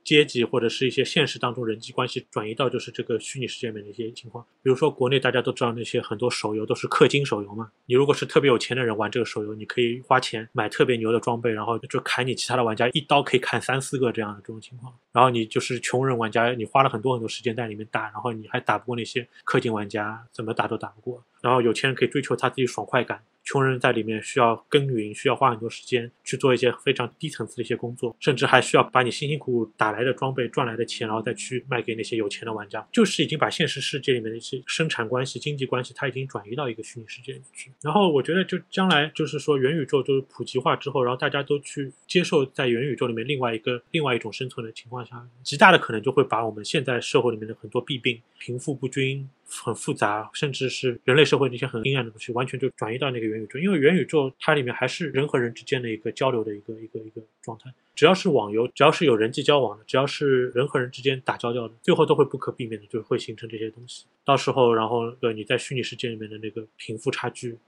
阶级或者是一些现实当中人际关系转移到就是这个虚拟世界里面的一些情况，比如说国内大家都知道那些很多手游都是氪金手游嘛，你如果是特别有钱的人玩这个手游，你可以花钱买特别牛的装备，然后就砍你其他的玩家一刀可以砍三四个这样的这种情况，然后你就是穷人玩家，你花了很多很多时间在里面打，然后你还打不过那些氪金玩家，怎么打都打不过，然后有钱人可以追求他自己爽快感。穷人在里面需要耕耘，需要花很多时间去做一些非常低层次的一些工作，甚至还需要把你辛辛苦苦打来的装备赚来的钱，然后再去卖给那些有钱的玩家。就是已经把现实世界里面的一些生产关系、经济关系，它已经转移到一个虚拟世界里去。然后我觉得，就将来就是说元宇宙就是普及化之后，然后大家都去接受在元宇宙里面另外一个另外一种生存的情况下，极大的可能就会把我们现在社会里面的很多弊病、贫富不均。很复杂，甚至是人类社会那些很阴暗的东西，完全就转移到那个元宇宙。因为元宇宙它里面还是人和人之间的一个交流的一个一个一个状态。只要是网游，只要是有人际交往的，只要是人和人之间打交道的，最后都会不可避免的就会形成这些东西。到时候，然后呃你在虚拟世界里面的那个贫富差距，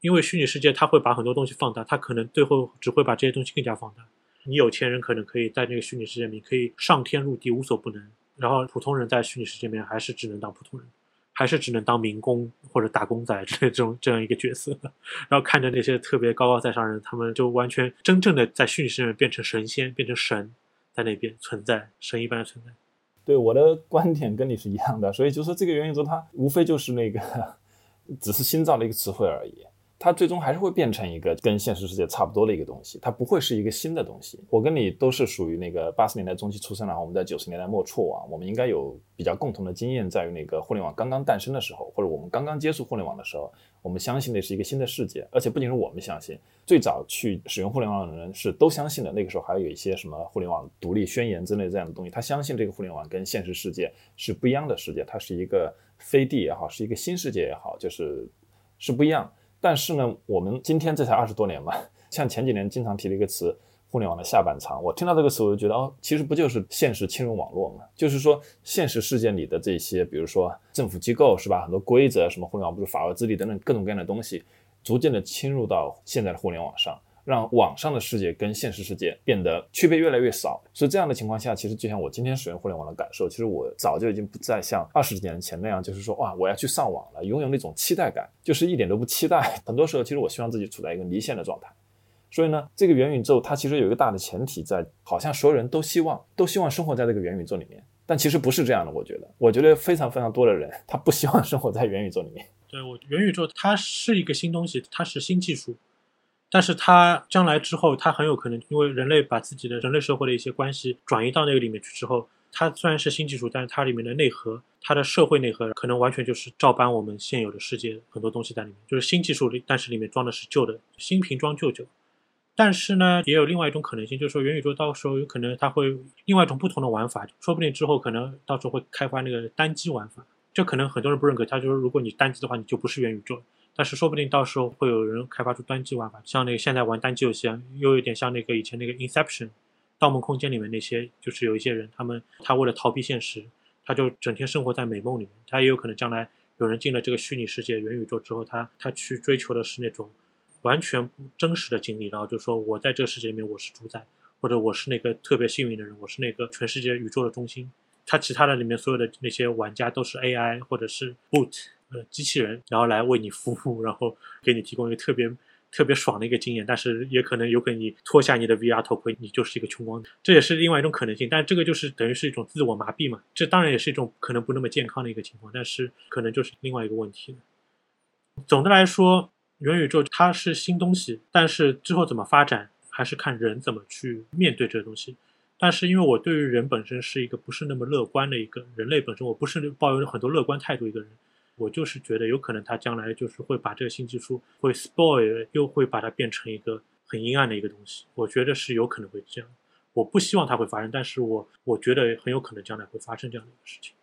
因为虚拟世界它会把很多东西放大，它可能最后只会把这些东西更加放大。你有钱人可能可以在那个虚拟世界里面可以上天入地无所不能，然后普通人在虚拟世界里面还是只能当普通人。还是只能当民工或者打工仔这种这样一个角色，然后看着那些特别高高在上人，他们就完全真正的在虚拟世界里面变成神仙，变成神，在那边存在，神一般的存在。对我的观点跟你是一样的，所以就说这个元宇宙它无非就是那个，只是新造的一个词汇而已。它最终还是会变成一个跟现实世界差不多的一个东西，它不会是一个新的东西。我跟你都是属于那个八十年代中期出生然后我们在九十年代末触网，我们应该有比较共同的经验，在于那个互联网刚刚诞生的时候，或者我们刚刚接触互联网的时候，我们相信那是一个新的世界，而且不仅是我们相信，最早去使用互联网的人是都相信的。那个时候还有一些什么互联网独立宣言之类这样的东西，他相信这个互联网跟现实世界是不一样的世界，它是一个飞地也好，是一个新世界也好，就是是不一样。但是呢，我们今天这才二十多年嘛，像前几年经常提的一个词“互联网的下半场”，我听到这个词我就觉得，哦，其实不就是现实侵入网络嘛？就是说，现实世界里的这些，比如说政府机构是吧，很多规则，什么互联网不是法外之地等等各种各样的东西，逐渐的侵入到现在的互联网上。让网上的世界跟现实世界变得区别越来越少，所以这样的情况下，其实就像我今天使用互联网的感受，其实我早就已经不再像二十几年前那样，就是说哇，我要去上网了，拥有那种期待感，就是一点都不期待。很多时候，其实我希望自己处在一个离线的状态。所以呢，这个元宇宙它其实有一个大的前提在，好像所有人都希望都希望生活在这个元宇宙里面，但其实不是这样的。我觉得，我觉得非常非常多的人他不希望生活在元宇宙里面。对我，元宇宙它是一个新东西，它是新技术。但是它将来之后，它很有可能因为人类把自己的人类社会的一些关系转移到那个里面去之后，它虽然是新技术，但是它里面的内核，它的社会内核可能完全就是照搬我们现有的世界很多东西在里面，就是新技术里，但是里面装的是旧的，新瓶装旧酒。但是呢，也有另外一种可能性，就是说元宇宙到时候有可能它会另外一种不同的玩法，说不定之后可能到时候会开发那个单机玩法，这可能很多人不认可，他就是如果你单机的话，你就不是元宇宙。但是说不定到时候会有人开发出单机玩法，像那个现在玩单机游戏，又有点像那个以前那个 Inception，《盗梦空间》里面那些，就是有一些人，他们他为了逃避现实，他就整天生活在美梦里面。他也有可能将来有人进了这个虚拟世界、元宇宙之后，他他去追求的是那种完全不真实的经历，然后就说我在这个世界里面我是主宰，或者我是那个特别幸运的人，我是那个全世界宇宙的中心。他其他的里面所有的那些玩家都是 AI 或者是 Boot。呃，机器人，然后来为你服务，然后给你提供一个特别特别爽的一个经验，但是也可能有可能你脱下你的 VR 头盔，你就是一个穷光蛋，这也是另外一种可能性。但这个就是等于是一种自我麻痹嘛，这当然也是一种可能不那么健康的一个情况，但是可能就是另外一个问题。总的来说，元宇宙它是新东西，但是之后怎么发展，还是看人怎么去面对这个东西。但是因为我对于人本身是一个不是那么乐观的一个人类本身，我不是抱有很多乐观态度一个人。我就是觉得有可能他将来就是会把这个新技术会 spoil，又会把它变成一个很阴暗的一个东西。我觉得是有可能会这样，我不希望它会发生，但是我我觉得很有可能将来会发生这样的一个事情。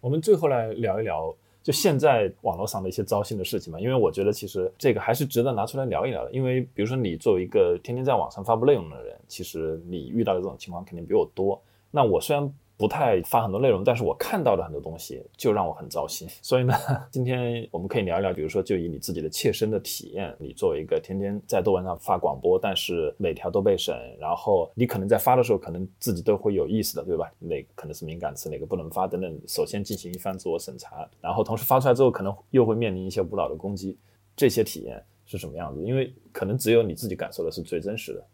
我们最后来聊一聊，就现在网络上的一些糟心的事情嘛，因为我觉得其实这个还是值得拿出来聊一聊的。因为比如说你作为一个天天在网上发布内容的人，其实你遇到的这种情况肯定比我多。那我虽然。不太发很多内容，但是我看到的很多东西就让我很糟心。所以呢，今天我们可以聊一聊，比如说就以你自己的切身的体验，你作为一个天天在豆瓣上发广播，但是每条都被审，然后你可能在发的时候，可能自己都会有意识的，对吧？哪可能是敏感词，哪个不能发等等，首先进行一番自我审查，然后同时发出来之后，可能又会面临一些无脑的攻击，这些体验是什么样子？因为可能只有你自己感受的是最真实的。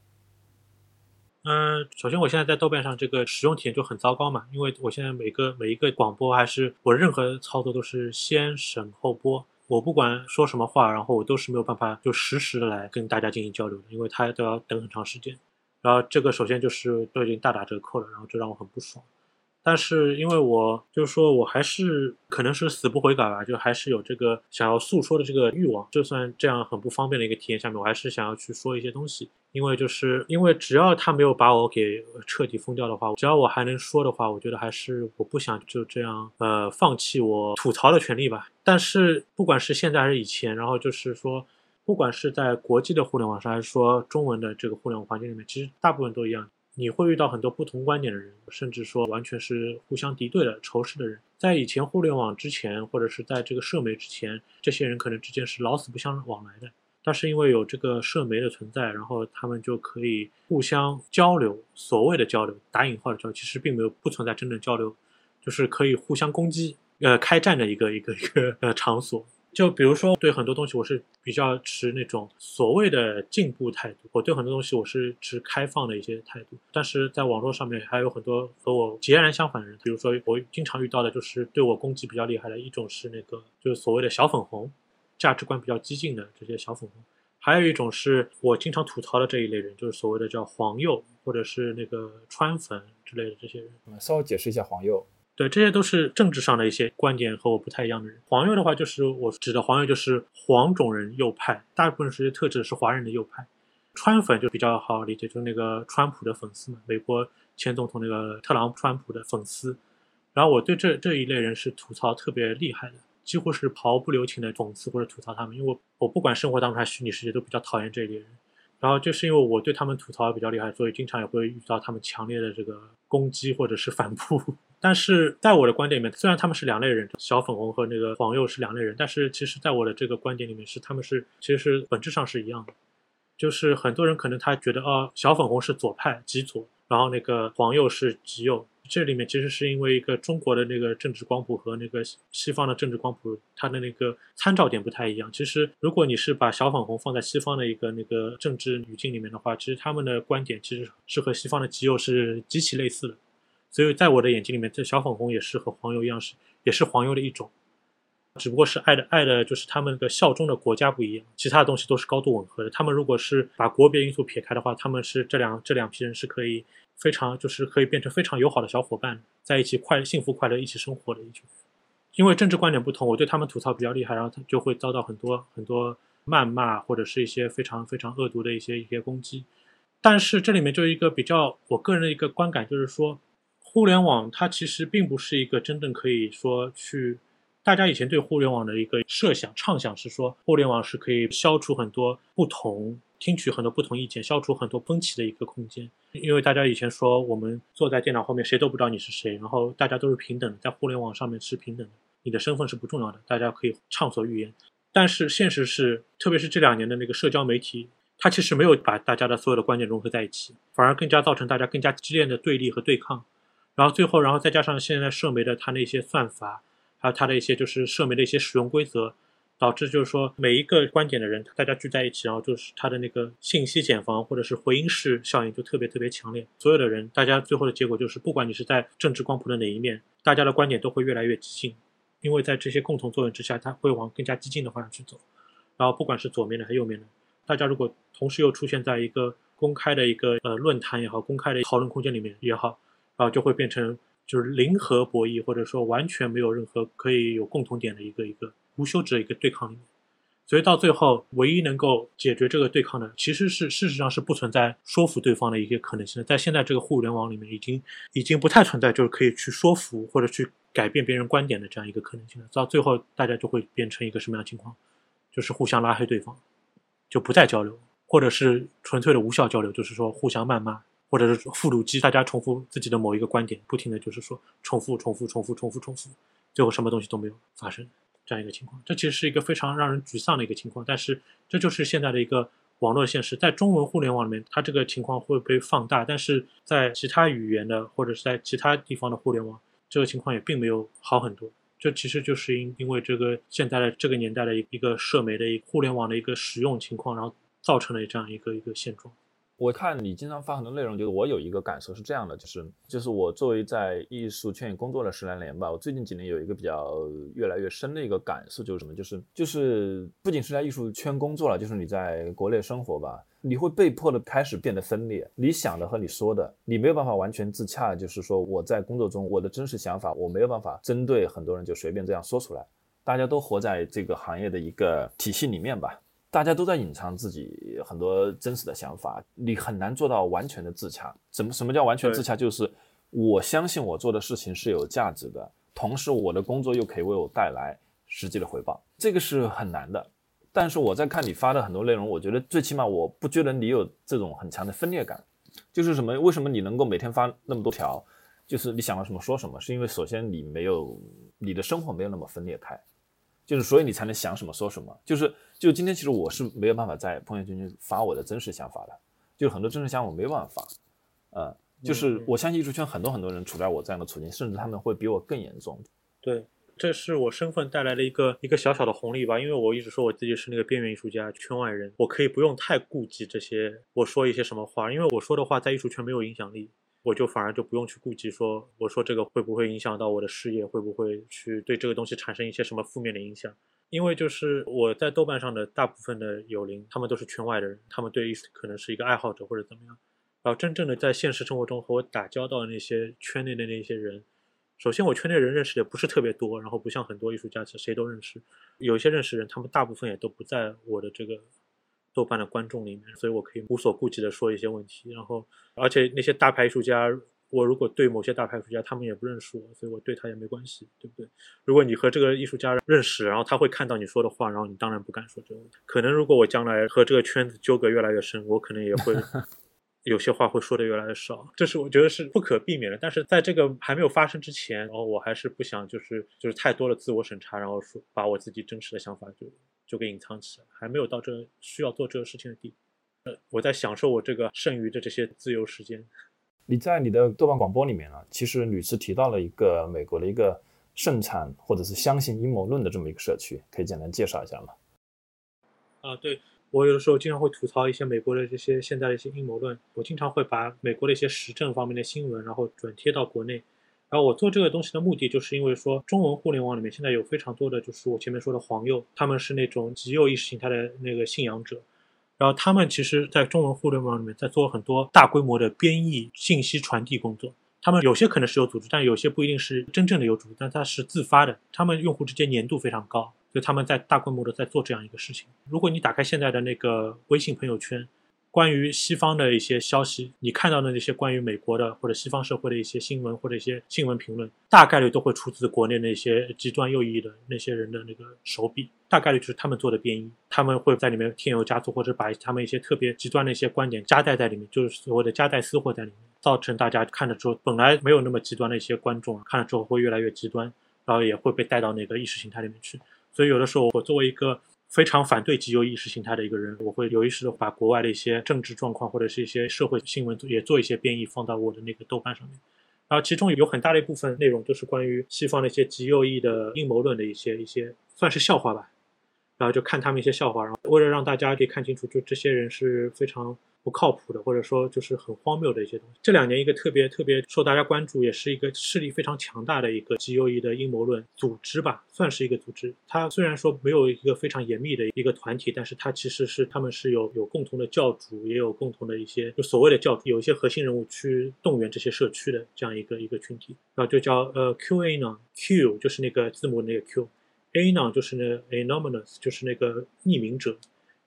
嗯，首先我现在在豆瓣上这个使用体验就很糟糕嘛，因为我现在每个每一个广播还是我任何操作都是先审后播，我不管说什么话，然后我都是没有办法就实时的来跟大家进行交流的，因为他都要等很长时间，然后这个首先就是都已经大打折扣了，然后就让我很不爽。但是因为我就是说我还是可能是死不悔改吧，就还是有这个想要诉说的这个欲望。就算这样很不方便的一个体验下面，我还是想要去说一些东西。因为就是因为只要他没有把我给彻底封掉的话，只要我还能说的话，我觉得还是我不想就这样呃放弃我吐槽的权利吧。但是不管是现在还是以前，然后就是说，不管是在国际的互联网上，还是说中文的这个互联网环境里面，其实大部分都一样。你会遇到很多不同观点的人，甚至说完全是互相敌对的、仇视的人。在以前互联网之前，或者是在这个社媒之前，这些人可能之间是老死不相往来的。但是因为有这个社媒的存在，然后他们就可以互相交流。所谓的交流，打引号的交流，其实并没有不存在真正交流，就是可以互相攻击，呃开战的一个一个一个呃场所。就比如说，对很多东西我是比较持那种所谓的进步态度，我对很多东西我是持开放的一些态度。但是在网络上面还有很多和我截然相反的人，比如说我经常遇到的就是对我攻击比较厉害的一种是那个就是所谓的小粉红，价值观比较激进的这些小粉红。还有一种是我经常吐槽的这一类人，就是所谓的叫黄右或者是那个川粉之类的这些人。稍微解释一下黄右。对，这些都是政治上的一些观点和我不太一样的人。黄右的话，就是我指的黄右，就是黄种人右派，大部分时间特指的是华人的右派。川粉就比较好理解，就是那个川普的粉丝嘛，美国前总统那个特朗普川普的粉丝。然后我对这这一类人是吐槽特别厉害的，几乎是毫不留情的讽刺或者吐槽他们，因为我我不管生活当中还是虚拟世界都比较讨厌这一类人。然后就是因为我对他们吐槽比较厉害，所以经常也会遇到他们强烈的这个攻击或者是反扑。但是在我的观点里面，虽然他们是两类人，小粉红和那个黄右是两类人，但是其实在我的这个观点里面，是他们是其实是本质上是一样的。就是很多人可能他觉得啊，小粉红是左派极左，然后那个黄右是极右。这里面其实是因为一个中国的那个政治光谱和那个西方的政治光谱，它的那个参照点不太一样。其实如果你是把小粉红放在西方的一个那个政治语境里面的话，其实他们的观点其实是和西方的极右是极其类似的。所以在我的眼睛里面，这小粉红也是和黄油一样，是也是黄油的一种，只不过是爱的爱的就是他们的效忠的国家不一样，其他的东西都是高度吻合的。他们如果是把国别因素撇开的话，他们是这两这两批人是可以非常就是可以变成非常友好的小伙伴，在一起快幸福快乐一起生活的一群。因为政治观点不同，我对他们吐槽比较厉害，然后他就会遭到很多很多谩骂或者是一些非常非常恶毒的一些一些攻击。但是这里面就一个比较我个人的一个观感，就是说。互联网它其实并不是一个真正可以说去，大家以前对互联网的一个设想畅想是说，互联网是可以消除很多不同，听取很多不同意见，消除很多分歧的一个空间。因为大家以前说，我们坐在电脑后面，谁都不知道你是谁，然后大家都是平等的，在互联网上面是平等的，你的身份是不重要的，大家可以畅所欲言。但是现实是，特别是这两年的那个社交媒体，它其实没有把大家的所有的观点融合在一起，反而更加造成大家更加激烈的对立和对抗。然后最后，然后再加上现在社媒的它的一些算法，还有它的一些就是社媒的一些使用规则，导致就是说每一个观点的人，大家聚在一起，然后就是它的那个信息茧房或者是回音室效应就特别特别强烈。所有的人，大家最后的结果就是，不管你是在政治光谱的哪一面，大家的观点都会越来越激进，因为在这些共同作用之下，它会往更加激进的方向去走。然后不管是左面的还是右面的，大家如果同时又出现在一个公开的一个呃论坛也好，公开的讨论空间里面也好。然后就会变成就是零和博弈，或者说完全没有任何可以有共同点的一个一个无休止的一个对抗里面。所以到最后，唯一能够解决这个对抗的，其实是事实上是不存在说服对方的一个可能性的。在现在这个互联网里面，已经已经不太存在就是可以去说服或者去改变别人观点的这样一个可能性了。到最后，大家就会变成一个什么样的情况？就是互相拉黑对方，就不再交流，或者是纯粹的无效交流，就是说互相谩骂。或者是复读机，大家重复自己的某一个观点，不停的就是说重复、重复、重复、重复、重复，最后什么东西都没有发生，这样一个情况，这其实是一个非常让人沮丧的一个情况。但是这就是现在的一个网络现实，在中文互联网里面，它这个情况会被放大，但是在其他语言的或者是在其他地方的互联网，这个情况也并没有好很多。这其实就是因因为这个现在的这个年代的一个社媒的一互联网的一个使用情况，然后造成了这样一个一个现状。我看你经常发很多内容，就是我有一个感受是这样的，就是就是我作为在艺术圈工作了十来年吧，我最近几年有一个比较越来越深的一个感受，就是什么，就是就是不仅是在艺术圈工作了，就是你在国内生活吧，你会被迫的开始变得分裂，你想的和你说的，你没有办法完全自洽，就是说我在工作中我的真实想法，我没有办法针对很多人就随便这样说出来，大家都活在这个行业的一个体系里面吧。大家都在隐藏自己很多真实的想法，你很难做到完全的自洽。什么什么叫完全自洽？就是我相信我做的事情是有价值的，同时我的工作又可以为我带来实际的回报，这个是很难的。但是我在看你发的很多内容，我觉得最起码我不觉得你有这种很强的分裂感。就是什么？为什么你能够每天发那么多条？就是你想到什么说什么？是因为首先你没有你的生活没有那么分裂开。就是，所以你才能想什么说什么。就是，就今天其实我是没有办法在朋友圈去发我的真实想法的，就很多真实想法我没办法发。呃，就是我相信艺术圈很多很多人处在我这样的处境，甚至他们会比我更严重。对，这是我身份带来的一个一个小小的红利吧，因为我一直说我自己是那个边缘艺术家、圈外人，我可以不用太顾及这些，我说一些什么话，因为我说的话在艺术圈没有影响力，我就反而就不用去顾及说我说这个会不会影响到我的事业，会不会去对这个东西产生一些什么负面的影响。因为就是我在豆瓣上的大部分的友邻，他们都是圈外的人，他们对艺术可能是一个爱好者或者怎么样。然后真正的在现实生活中和我打交道的那些圈内的那些人，首先我圈内人认识的不是特别多，然后不像很多艺术家谁都认识，有一些认识人，他们大部分也都不在我的这个豆瓣的观众里面，所以我可以无所顾忌的说一些问题。然后而且那些大牌艺术家。我如果对某些大牌艺术家，他们也不认识我，所以我对他也没关系，对不对？如果你和这个艺术家认识，然后他会看到你说的话，然后你当然不敢说这个。可能如果我将来和这个圈子纠葛越来越深，我可能也会有些话会说的越来越少，这是我觉得是不可避免的。但是在这个还没有发生之前，然后我还是不想就是就是太多的自我审查，然后说把我自己真实的想法就就给隐藏起来，还没有到这需要做这个事情的地步。呃，我在享受我这个剩余的这些自由时间。你在你的豆瓣广播里面啊，其实屡次提到了一个美国的一个盛产或者是相信阴谋论的这么一个社区，可以简单介绍一下吗？啊，对我有的时候经常会吐槽一些美国的这些现在的一些阴谋论，我经常会把美国的一些时政方面的新闻，然后转贴到国内。然后我做这个东西的目的，就是因为说中文互联网里面现在有非常多的就是我前面说的黄右，他们是那种极右意识形态的那个信仰者。然后他们其实，在中文互联网里面，在做很多大规模的编译、信息传递工作。他们有些可能是有组织，但有些不一定是真正的有组织，但它是自发的。他们用户之间粘度非常高，就他们在大规模的在做这样一个事情。如果你打开现在的那个微信朋友圈，关于西方的一些消息，你看到的那些关于美国的或者西方社会的一些新闻或者一些新闻评论，大概率都会出自国内那些极端右翼的那些人的那个手笔，大概率就是他们做的编译，他们会在里面添油加醋，或者把他们一些特别极端的一些观点夹带在里面，就是所谓的夹带私货在里面，造成大家看了之后，本来没有那么极端的一些观众看了之后会越来越极端，然后也会被带到那个意识形态里面去。所以有的时候我作为一个。非常反对极右意识形态的一个人，我会有意识的把国外的一些政治状况或者是一些社会新闻也做一些编译，放到我的那个豆瓣上面。然后其中有很大的一部分内容都是关于西方的一些极右翼的阴谋论的一些一些，算是笑话吧。然后就看他们一些笑话，然后为了让大家可以看清楚，就这些人是非常。不靠谱的，或者说就是很荒谬的一些东西。这两年一个特别特别受大家关注，也是一个势力非常强大的一个极右翼的阴谋论组织吧，算是一个组织。它虽然说没有一个非常严密的一个团体，但是它其实是他们是有有共同的教主，也有共同的一些就所谓的教主，有一些核心人物去动员这些社区的这样一个一个群体。然后就叫呃 Q A 呢，Q 就是那个字母那个 Q，A 呢就是那 Anonymous 就是那个匿名者，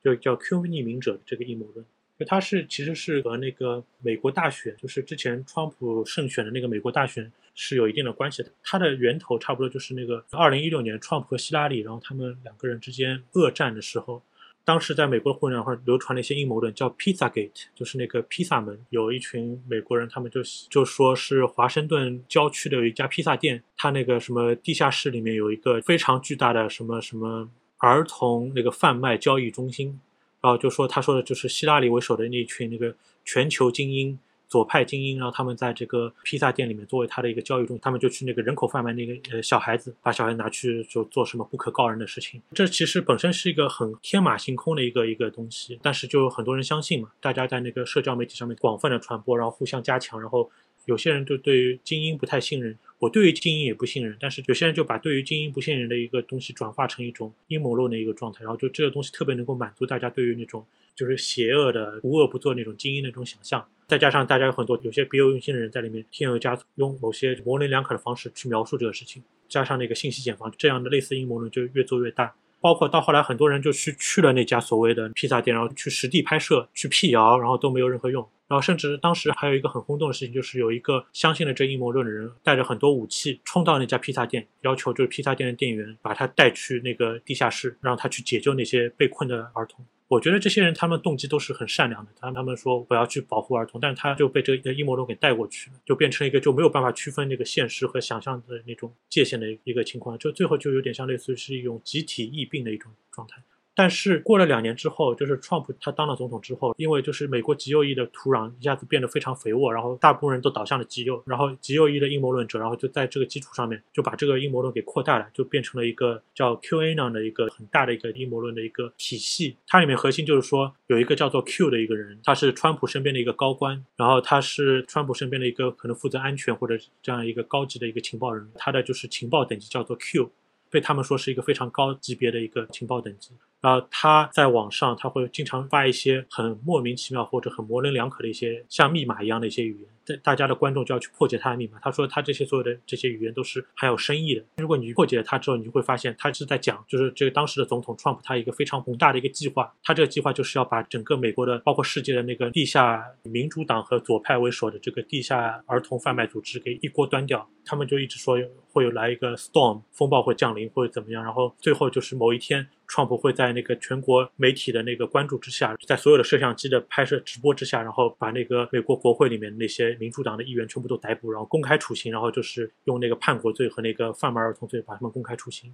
就叫 Q 匿名者这个阴谋论。就它是其实是和那个美国大选，就是之前川普胜选的那个美国大选是有一定的关系的。它的源头差不多就是那个二零一六年川普和希拉里，然后他们两个人之间恶战的时候，当时在美国互联网上流传了一些阴谋论，叫 Pizza Gate，就是那个披萨门。有一群美国人，他们就就说是华盛顿郊区的有一家披萨店，它那个什么地下室里面有一个非常巨大的什么什么儿童那个贩卖交易中心。然后就说，他说的就是希拉里为首的那群那个全球精英、左派精英，然后他们在这个披萨店里面作为他的一个交易中，他们就去那个人口贩卖那个呃小孩子，把小孩拿去就做什么不可告人的事情。这其实本身是一个很天马行空的一个一个东西，但是就很多人相信嘛，大家在那个社交媒体上面广泛的传播，然后互相加强，然后有些人就对于精英不太信任。我对于精英也不信任，但是有些人就把对于精英不信任的一个东西转化成一种阴谋论的一个状态，然后就这个东西特别能够满足大家对于那种就是邪恶的无恶不作那种精英的那种想象，再加上大家有很多有些别有用心的人在里面添油加醋，用某些模棱两可的方式去描述这个事情，加上那个信息茧房，这样的类似阴谋论就越做越大。包括到后来很多人就去去了那家所谓的披萨店，然后去实地拍摄去辟谣，然后都没有任何用。然后，甚至当时还有一个很轰动的事情，就是有一个相信了这阴谋论的人，带着很多武器冲到那家披萨店，要求就是披萨店的店员把他带去那个地下室，让他去解救那些被困的儿童。我觉得这些人他们动机都是很善良的，他他们说我要去保护儿童，但是他就被这个阴谋论给带过去了，就变成一个就没有办法区分那个现实和想象的那种界限的一个情况，就最后就有点像类似于是一种集体疫病的一种状态。但是过了两年之后，就是 Trump 他当了总统之后，因为就是美国极右翼的土壤一下子变得非常肥沃，然后大部分人都倒向了极右，然后极右翼的阴谋论者，然后就在这个基础上面就把这个阴谋论给扩大了，就变成了一个叫 QAnon 的一个很大的一个阴谋论的一个体系。它里面核心就是说有一个叫做 Q 的一个人，他是川普身边的一个高官，然后他是川普身边的一个可能负责安全或者这样一个高级的一个情报人，他的就是情报等级叫做 Q，被他们说是一个非常高级别的一个情报等级。然后他在网上，他会经常发一些很莫名其妙或者很模棱两可的一些像密码一样的一些语言，在大家的观众就要去破解他的密码。他说他这些所有的这些语言都是含有深意的。如果你破解了他之后，你就会发现他是在讲，就是这个当时的总统 Trump 他一个非常宏大的一个计划。他这个计划就是要把整个美国的，包括世界的那个地下民主党和左派为首的这个地下儿童贩卖组织给一锅端掉。他们就一直说会有来一个 storm 风暴会降临或者怎么样，然后最后就是某一天。川普会在那个全国媒体的那个关注之下，在所有的摄像机的拍摄直播之下，然后把那个美国国会里面那些民主党的议员全部都逮捕，然后公开处刑，然后就是用那个叛国罪和那个贩卖儿童罪把他们公开处刑，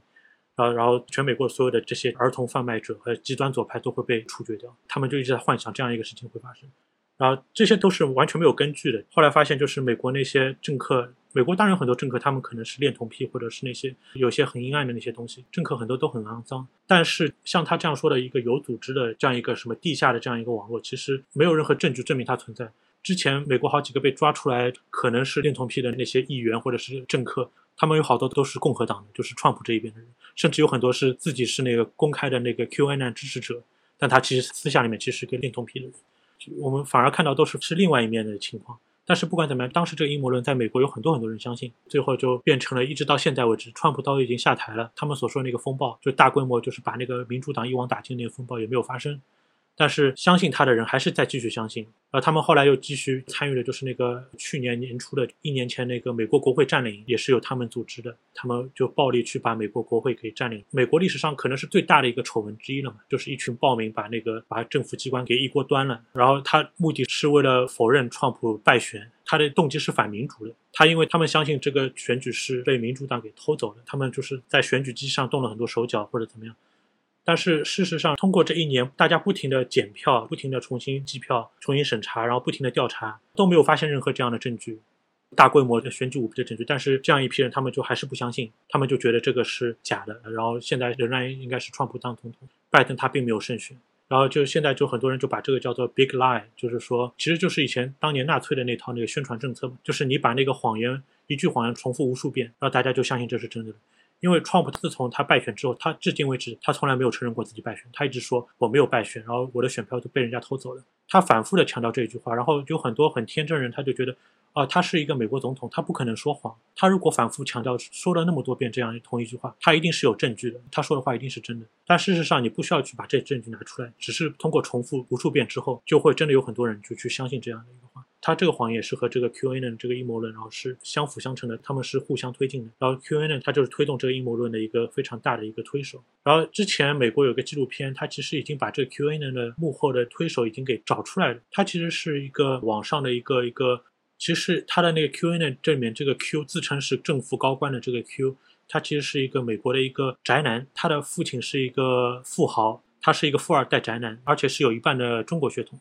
然后然后全美国所有的这些儿童贩卖者和极端左派都会被处决掉。他们就一直在幻想这样一个事情会发生，然后这些都是完全没有根据的。后来发现，就是美国那些政客。美国当然很多政客，他们可能是恋童癖，或者是那些有些很阴暗的那些东西。政客很多都很肮脏，但是像他这样说的一个有组织的这样一个什么地下的这样一个网络，其实没有任何证据证明它存在。之前美国好几个被抓出来可能是恋童癖的那些议员或者是政客，他们有好多都是共和党的，就是川普这一边的人，甚至有很多是自己是那个公开的那个 QAnon 支持者，但他其实私下里面其实是个恋童癖的人。我们反而看到都是是另外一面的情况。但是不管怎么样，当时这个阴谋论在美国有很多很多人相信，最后就变成了一直到现在为止，川普都已经下台了，他们所说的那个风暴，就大规模就是把那个民主党一网打尽那个风暴也没有发生。但是相信他的人还是在继续相信，而他们后来又继续参与的，就是那个去年年初的一年前那个美国国会占领，也是由他们组织的，他们就暴力去把美国国会给占领。美国历史上可能是最大的一个丑闻之一了嘛，就是一群暴民把那个把政府机关给一锅端了，然后他目的是为了否认川普败选，他的动机是反民主的，他因为他们相信这个选举是被民主党给偷走的，他们就是在选举机上动了很多手脚或者怎么样。但是事实上，通过这一年，大家不停的检票，不停的重新计票、重新审查，然后不停的调查，都没有发现任何这样的证据，大规模的选举舞弊的证据。但是这样一批人，他们就还是不相信，他们就觉得这个是假的。然后现在仍然应该是川普当总统，拜登他并没有胜选。然后就现在就很多人就把这个叫做 big lie，就是说，其实就是以前当年纳粹的那套那个宣传政策，就是你把那个谎言一句谎言重复无数遍，然后大家就相信这是真的。因为 Trump 自从他败选之后，他至今为止他从来没有承认过自己败选，他一直说我没有败选，然后我的选票都被人家偷走了。他反复的强调这一句话，然后有很多很天真人他就觉得，啊，他是一个美国总统，他不可能说谎。他如果反复强调说了那么多遍这样同一句话，他一定是有证据的，他说的话一定是真的。但事实上你不需要去把这证据拿出来，只是通过重复无数遍之后，就会真的有很多人就去相信这样的一个话。他这个谎言是和这个 QAnon 这个阴谋论，然后是相辅相成的，他们是互相推进的。然后 QAnon 它就是推动这个阴谋论的一个非常大的一个推手。然后之前美国有个纪录片，它其实已经把这个 QAnon 的幕后的推手已经给找出来了。它其实是一个网上的一个一个，其实它的那个 QAnon 这里面这个 Q 自称是政府高官的这个 Q，他其实是一个美国的一个宅男，他的父亲是一个富豪，他是一个富二代宅男，而且是有一半的中国血统。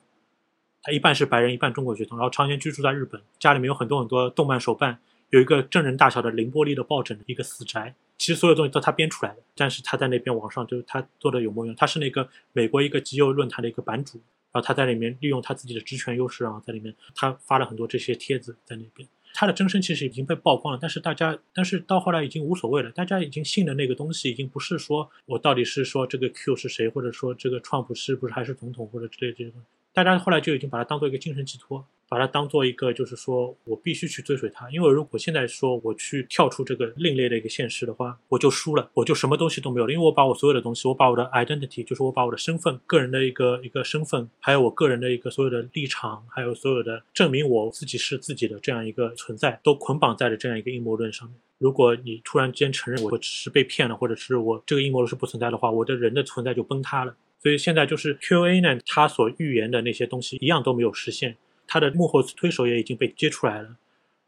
他一半是白人，一半中国血统，然后常年居住在日本，家里面有很多很多动漫手办，有一个真人大小的零玻璃的抱枕，一个死宅。其实所有东西都他编出来的，但是他在那边网上就是他做的有模有样。他是那个美国一个极右论坛的一个版主，然后他在里面利用他自己的职权优势，然后在里面他发了很多这些帖子在那边。他的真身其实已经被曝光了，但是大家，但是到后来已经无所谓了，大家已经信的那个东西已经不是说我到底是说这个 Q 是谁，或者说这个 Trump 是不是还是总统或者之类这些东西。大家后来就已经把它当做一个精神寄托，把它当做一个，就是说我必须去追随他，因为如果现在说我去跳出这个另类的一个现实的话，我就输了，我就什么东西都没有了，因为我把我所有的东西，我把我的 identity，就是我把我的身份、个人的一个一个身份，还有我个人的一个所有的立场，还有所有的证明我自己是自己的这样一个存在，都捆绑在了这样一个阴谋论上面。如果你突然间承认我只是被骗了，或者是我这个阴谋论是不存在的话，我的人的存在就崩塌了。所以现在就是 Q&A 呢，他所预言的那些东西一样都没有实现，他的幕后推手也已经被揭出来了，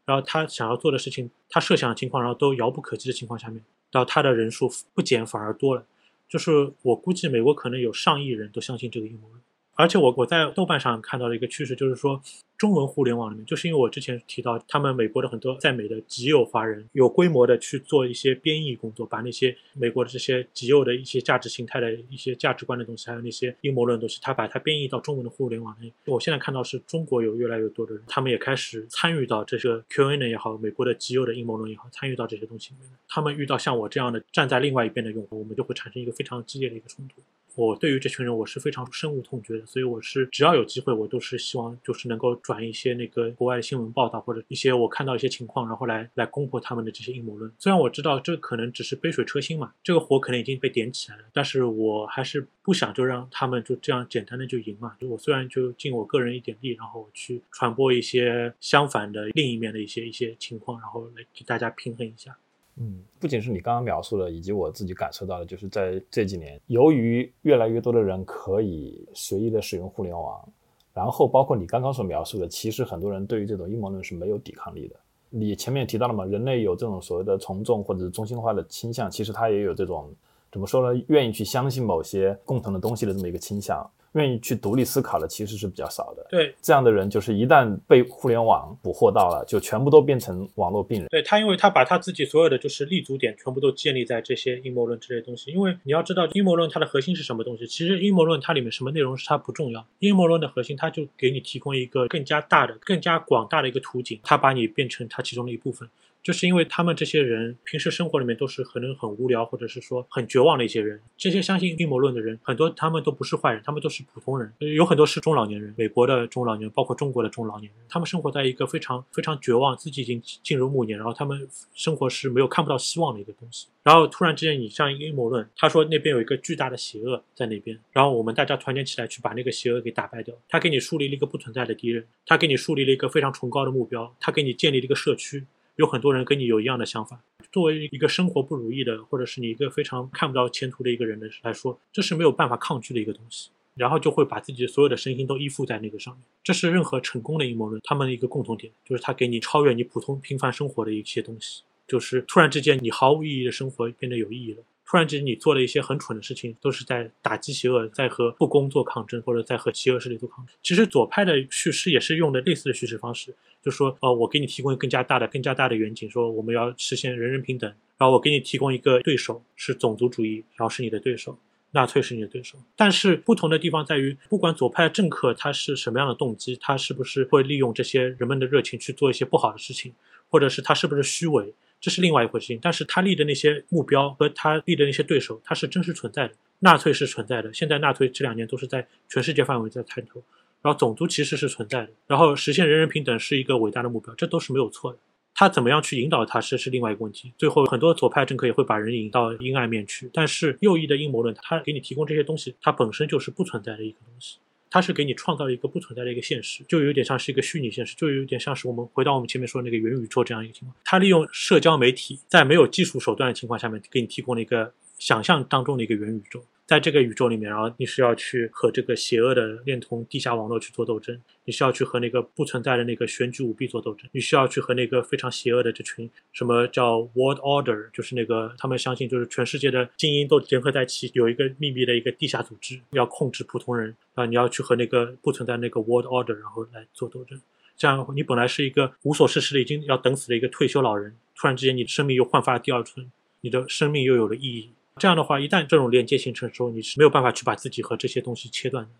然后他想要做的事情，他设想的情况，然后都遥不可及的情况下面，然后他的人数不减反而多了，就是我估计美国可能有上亿人都相信这个阴谋论。而且我我在豆瓣上看到的一个趋势，就是说中文互联网里面，就是因为我之前提到，他们美国的很多在美的极右华人有规模的去做一些编译工作，把那些美国的这些极右的一些价值形态的一些价值观的东西，还有那些阴谋论的东西，他把它编译到中文的互联网内。我现在看到是中国有越来越多的人，他们也开始参与到这些 QAnon 也好，美国的极右的阴谋论也好，参与到这些东西里面。他们遇到像我这样的站在另外一边的用户，我们就会产生一个非常激烈的一个冲突。我对于这群人我是非常深恶痛绝的，所以我是只要有机会，我都是希望就是能够转一些那个国外的新闻报道或者一些我看到一些情况，然后来来攻破他们的这些阴谋论。虽然我知道这可能只是杯水车薪嘛，这个火可能已经被点起来了，但是我还是不想就让他们就这样简单的就赢嘛。就我虽然就尽我个人一点力，然后去传播一些相反的另一面的一些一些情况，然后来给大家平衡一下。嗯，不仅是你刚刚描述的，以及我自己感受到的，就是在这几年，由于越来越多的人可以随意的使用互联网，然后包括你刚刚所描述的，其实很多人对于这种阴谋论是没有抵抗力的。你前面提到了嘛，人类有这种所谓的从众或者是中心化的倾向，其实它也有这种怎么说呢？愿意去相信某些共同的东西的这么一个倾向。愿意去独立思考的其实是比较少的。对，这样的人就是一旦被互联网捕获到了，就全部都变成网络病人。对他，因为他把他自己所有的就是立足点全部都建立在这些阴谋论之类东西。因为你要知道，阴谋论它的核心是什么东西？其实阴谋论它里面什么内容是它不重要。阴谋论的核心，它就给你提供一个更加大的、更加广大的一个图景，它把你变成它其中的一部分。就是因为他们这些人平时生活里面都是可能很无聊，或者是说很绝望的一些人。这些相信阴谋论的人，很多他们都不是坏人，他们都是普通人，有很多是中老年人，美国的中老年人，包括中国的中老年人，他们生活在一个非常非常绝望，自己已经进入暮年，然后他们生活是没有看不到希望的一个东西。然后突然之间，你像阴谋论，他说那边有一个巨大的邪恶在那边，然后我们大家团结起来去把那个邪恶给打败掉。他给你树立了一个不存在的敌人，他给你树立了一个非常崇高的目标，他给你建立了一个社区。有很多人跟你有一样的想法。作为一个生活不如意的，或者是你一个非常看不到前途的一个人的来说，这是没有办法抗拒的一个东西。然后就会把自己所有的身心都依附在那个上面。这是任何成功的阴谋论他们的一个共同点，就是他给你超越你普通平凡生活的一些东西。就是突然之间，你毫无意义的生活变得有意义了。突然间，你做了一些很蠢的事情，都是在打击邪恶，在和不公做抗争，或者在和邪恶势力做抗争。其实左派的叙事也是用的类似的叙事方式。就说，呃，我给你提供更加大的、更加大的远景，说我们要实现人人平等。然后我给你提供一个对手是种族主义，然后是你的对手，纳粹是你的对手。但是不同的地方在于，不管左派政客他是什么样的动机，他是不是会利用这些人们的热情去做一些不好的事情，或者是他是不是虚伪，这是另外一回事。情但是他立的那些目标和他立的那些对手，他是真实存在的。纳粹是存在的，现在纳粹这两年都是在全世界范围在探头。然后种族歧视是存在的，然后实现人人平等是一个伟大的目标，这都是没有错的。他怎么样去引导他是是另外一个问题。最后很多左派政客也会把人引到阴暗面去，但是右翼的阴谋论，他给你提供这些东西，它本身就是不存在的一个东西，它是给你创造一个不存在的一个现实，就有点像是一个虚拟现实，就有点像是我们回到我们前面说的那个元宇宙这样一个情况。它利用社交媒体，在没有技术手段的情况下面，给你提供了一个想象当中的一个元宇宙。在这个宇宙里面，然后你是要去和这个邪恶的链通地下网络去做斗争，你是要去和那个不存在的那个选举舞弊做斗争，你需要去和那个非常邪恶的这群什么叫 World Order，就是那个他们相信就是全世界的精英都联合在一起，有一个秘密的一个地下组织要控制普通人啊，你要去和那个不存在那个 World Order，然后来做斗争。这样你本来是一个无所事事的已经要等死的一个退休老人，突然之间你的生命又焕发了第二春，你的生命又有了意义。这样的话，一旦这种连接形成之后，你是没有办法去把自己和这些东西切断的。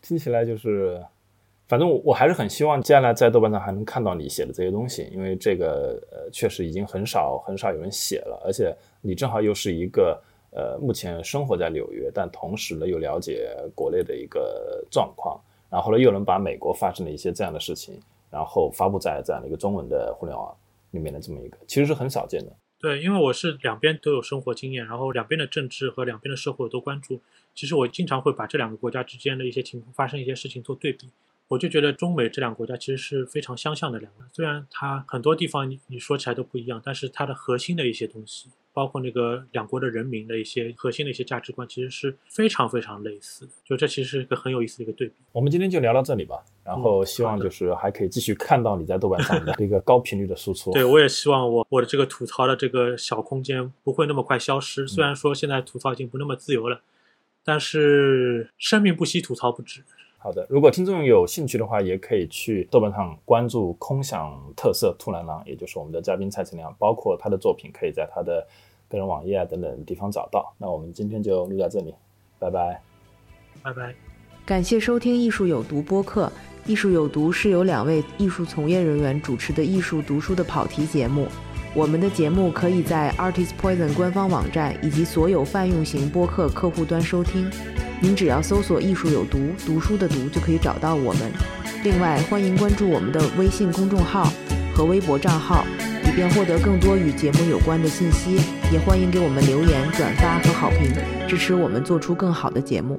听起来就是，反正我我还是很希望接下来在豆瓣上还能看到你写的这些东西，因为这个呃确实已经很少很少有人写了，而且你正好又是一个呃目前生活在纽约，但同时呢又了解国内的一个状况，然后呢又能把美国发生的一些这样的事情，然后发布在这样的一个中文的互联网里面的这么一个，其实是很少见的。对，因为我是两边都有生活经验，然后两边的政治和两边的社会我都关注。其实我经常会把这两个国家之间的一些情况发生一些事情做对比，我就觉得中美这两个国家其实是非常相像的两个。虽然它很多地方你你说起来都不一样，但是它的核心的一些东西，包括那个两国的人民的一些核心的一些价值观，其实是非常非常类似的。就这其实是一个很有意思的一个对比。我们今天就聊到这里吧。然后希望就是还可以继续看到你在豆瓣上的一个高频率的输出。对，我也希望我我的这个吐槽的这个小空间不会那么快消失。虽然说现在吐槽已经不那么自由了，但是生命不息，吐槽不止。好的，如果听众有兴趣的话，也可以去豆瓣上关注空想特色兔男郎，也就是我们的嘉宾蔡成良，包括他的作品，可以在他的个人网页啊等等地方找到。那我们今天就录到这里，拜拜，拜拜。感谢收听《艺术有毒》播客。艺术有毒是由两位艺术从业人员主持的艺术读书的跑题节目。我们的节目可以在 Artist Poison 官方网站以及所有泛用型播客客户端收听。您只要搜索“艺术有毒”读书的“读”就可以找到我们。另外，欢迎关注我们的微信公众号和微博账号，以便获得更多与节目有关的信息。也欢迎给我们留言、转发和好评，支持我们做出更好的节目。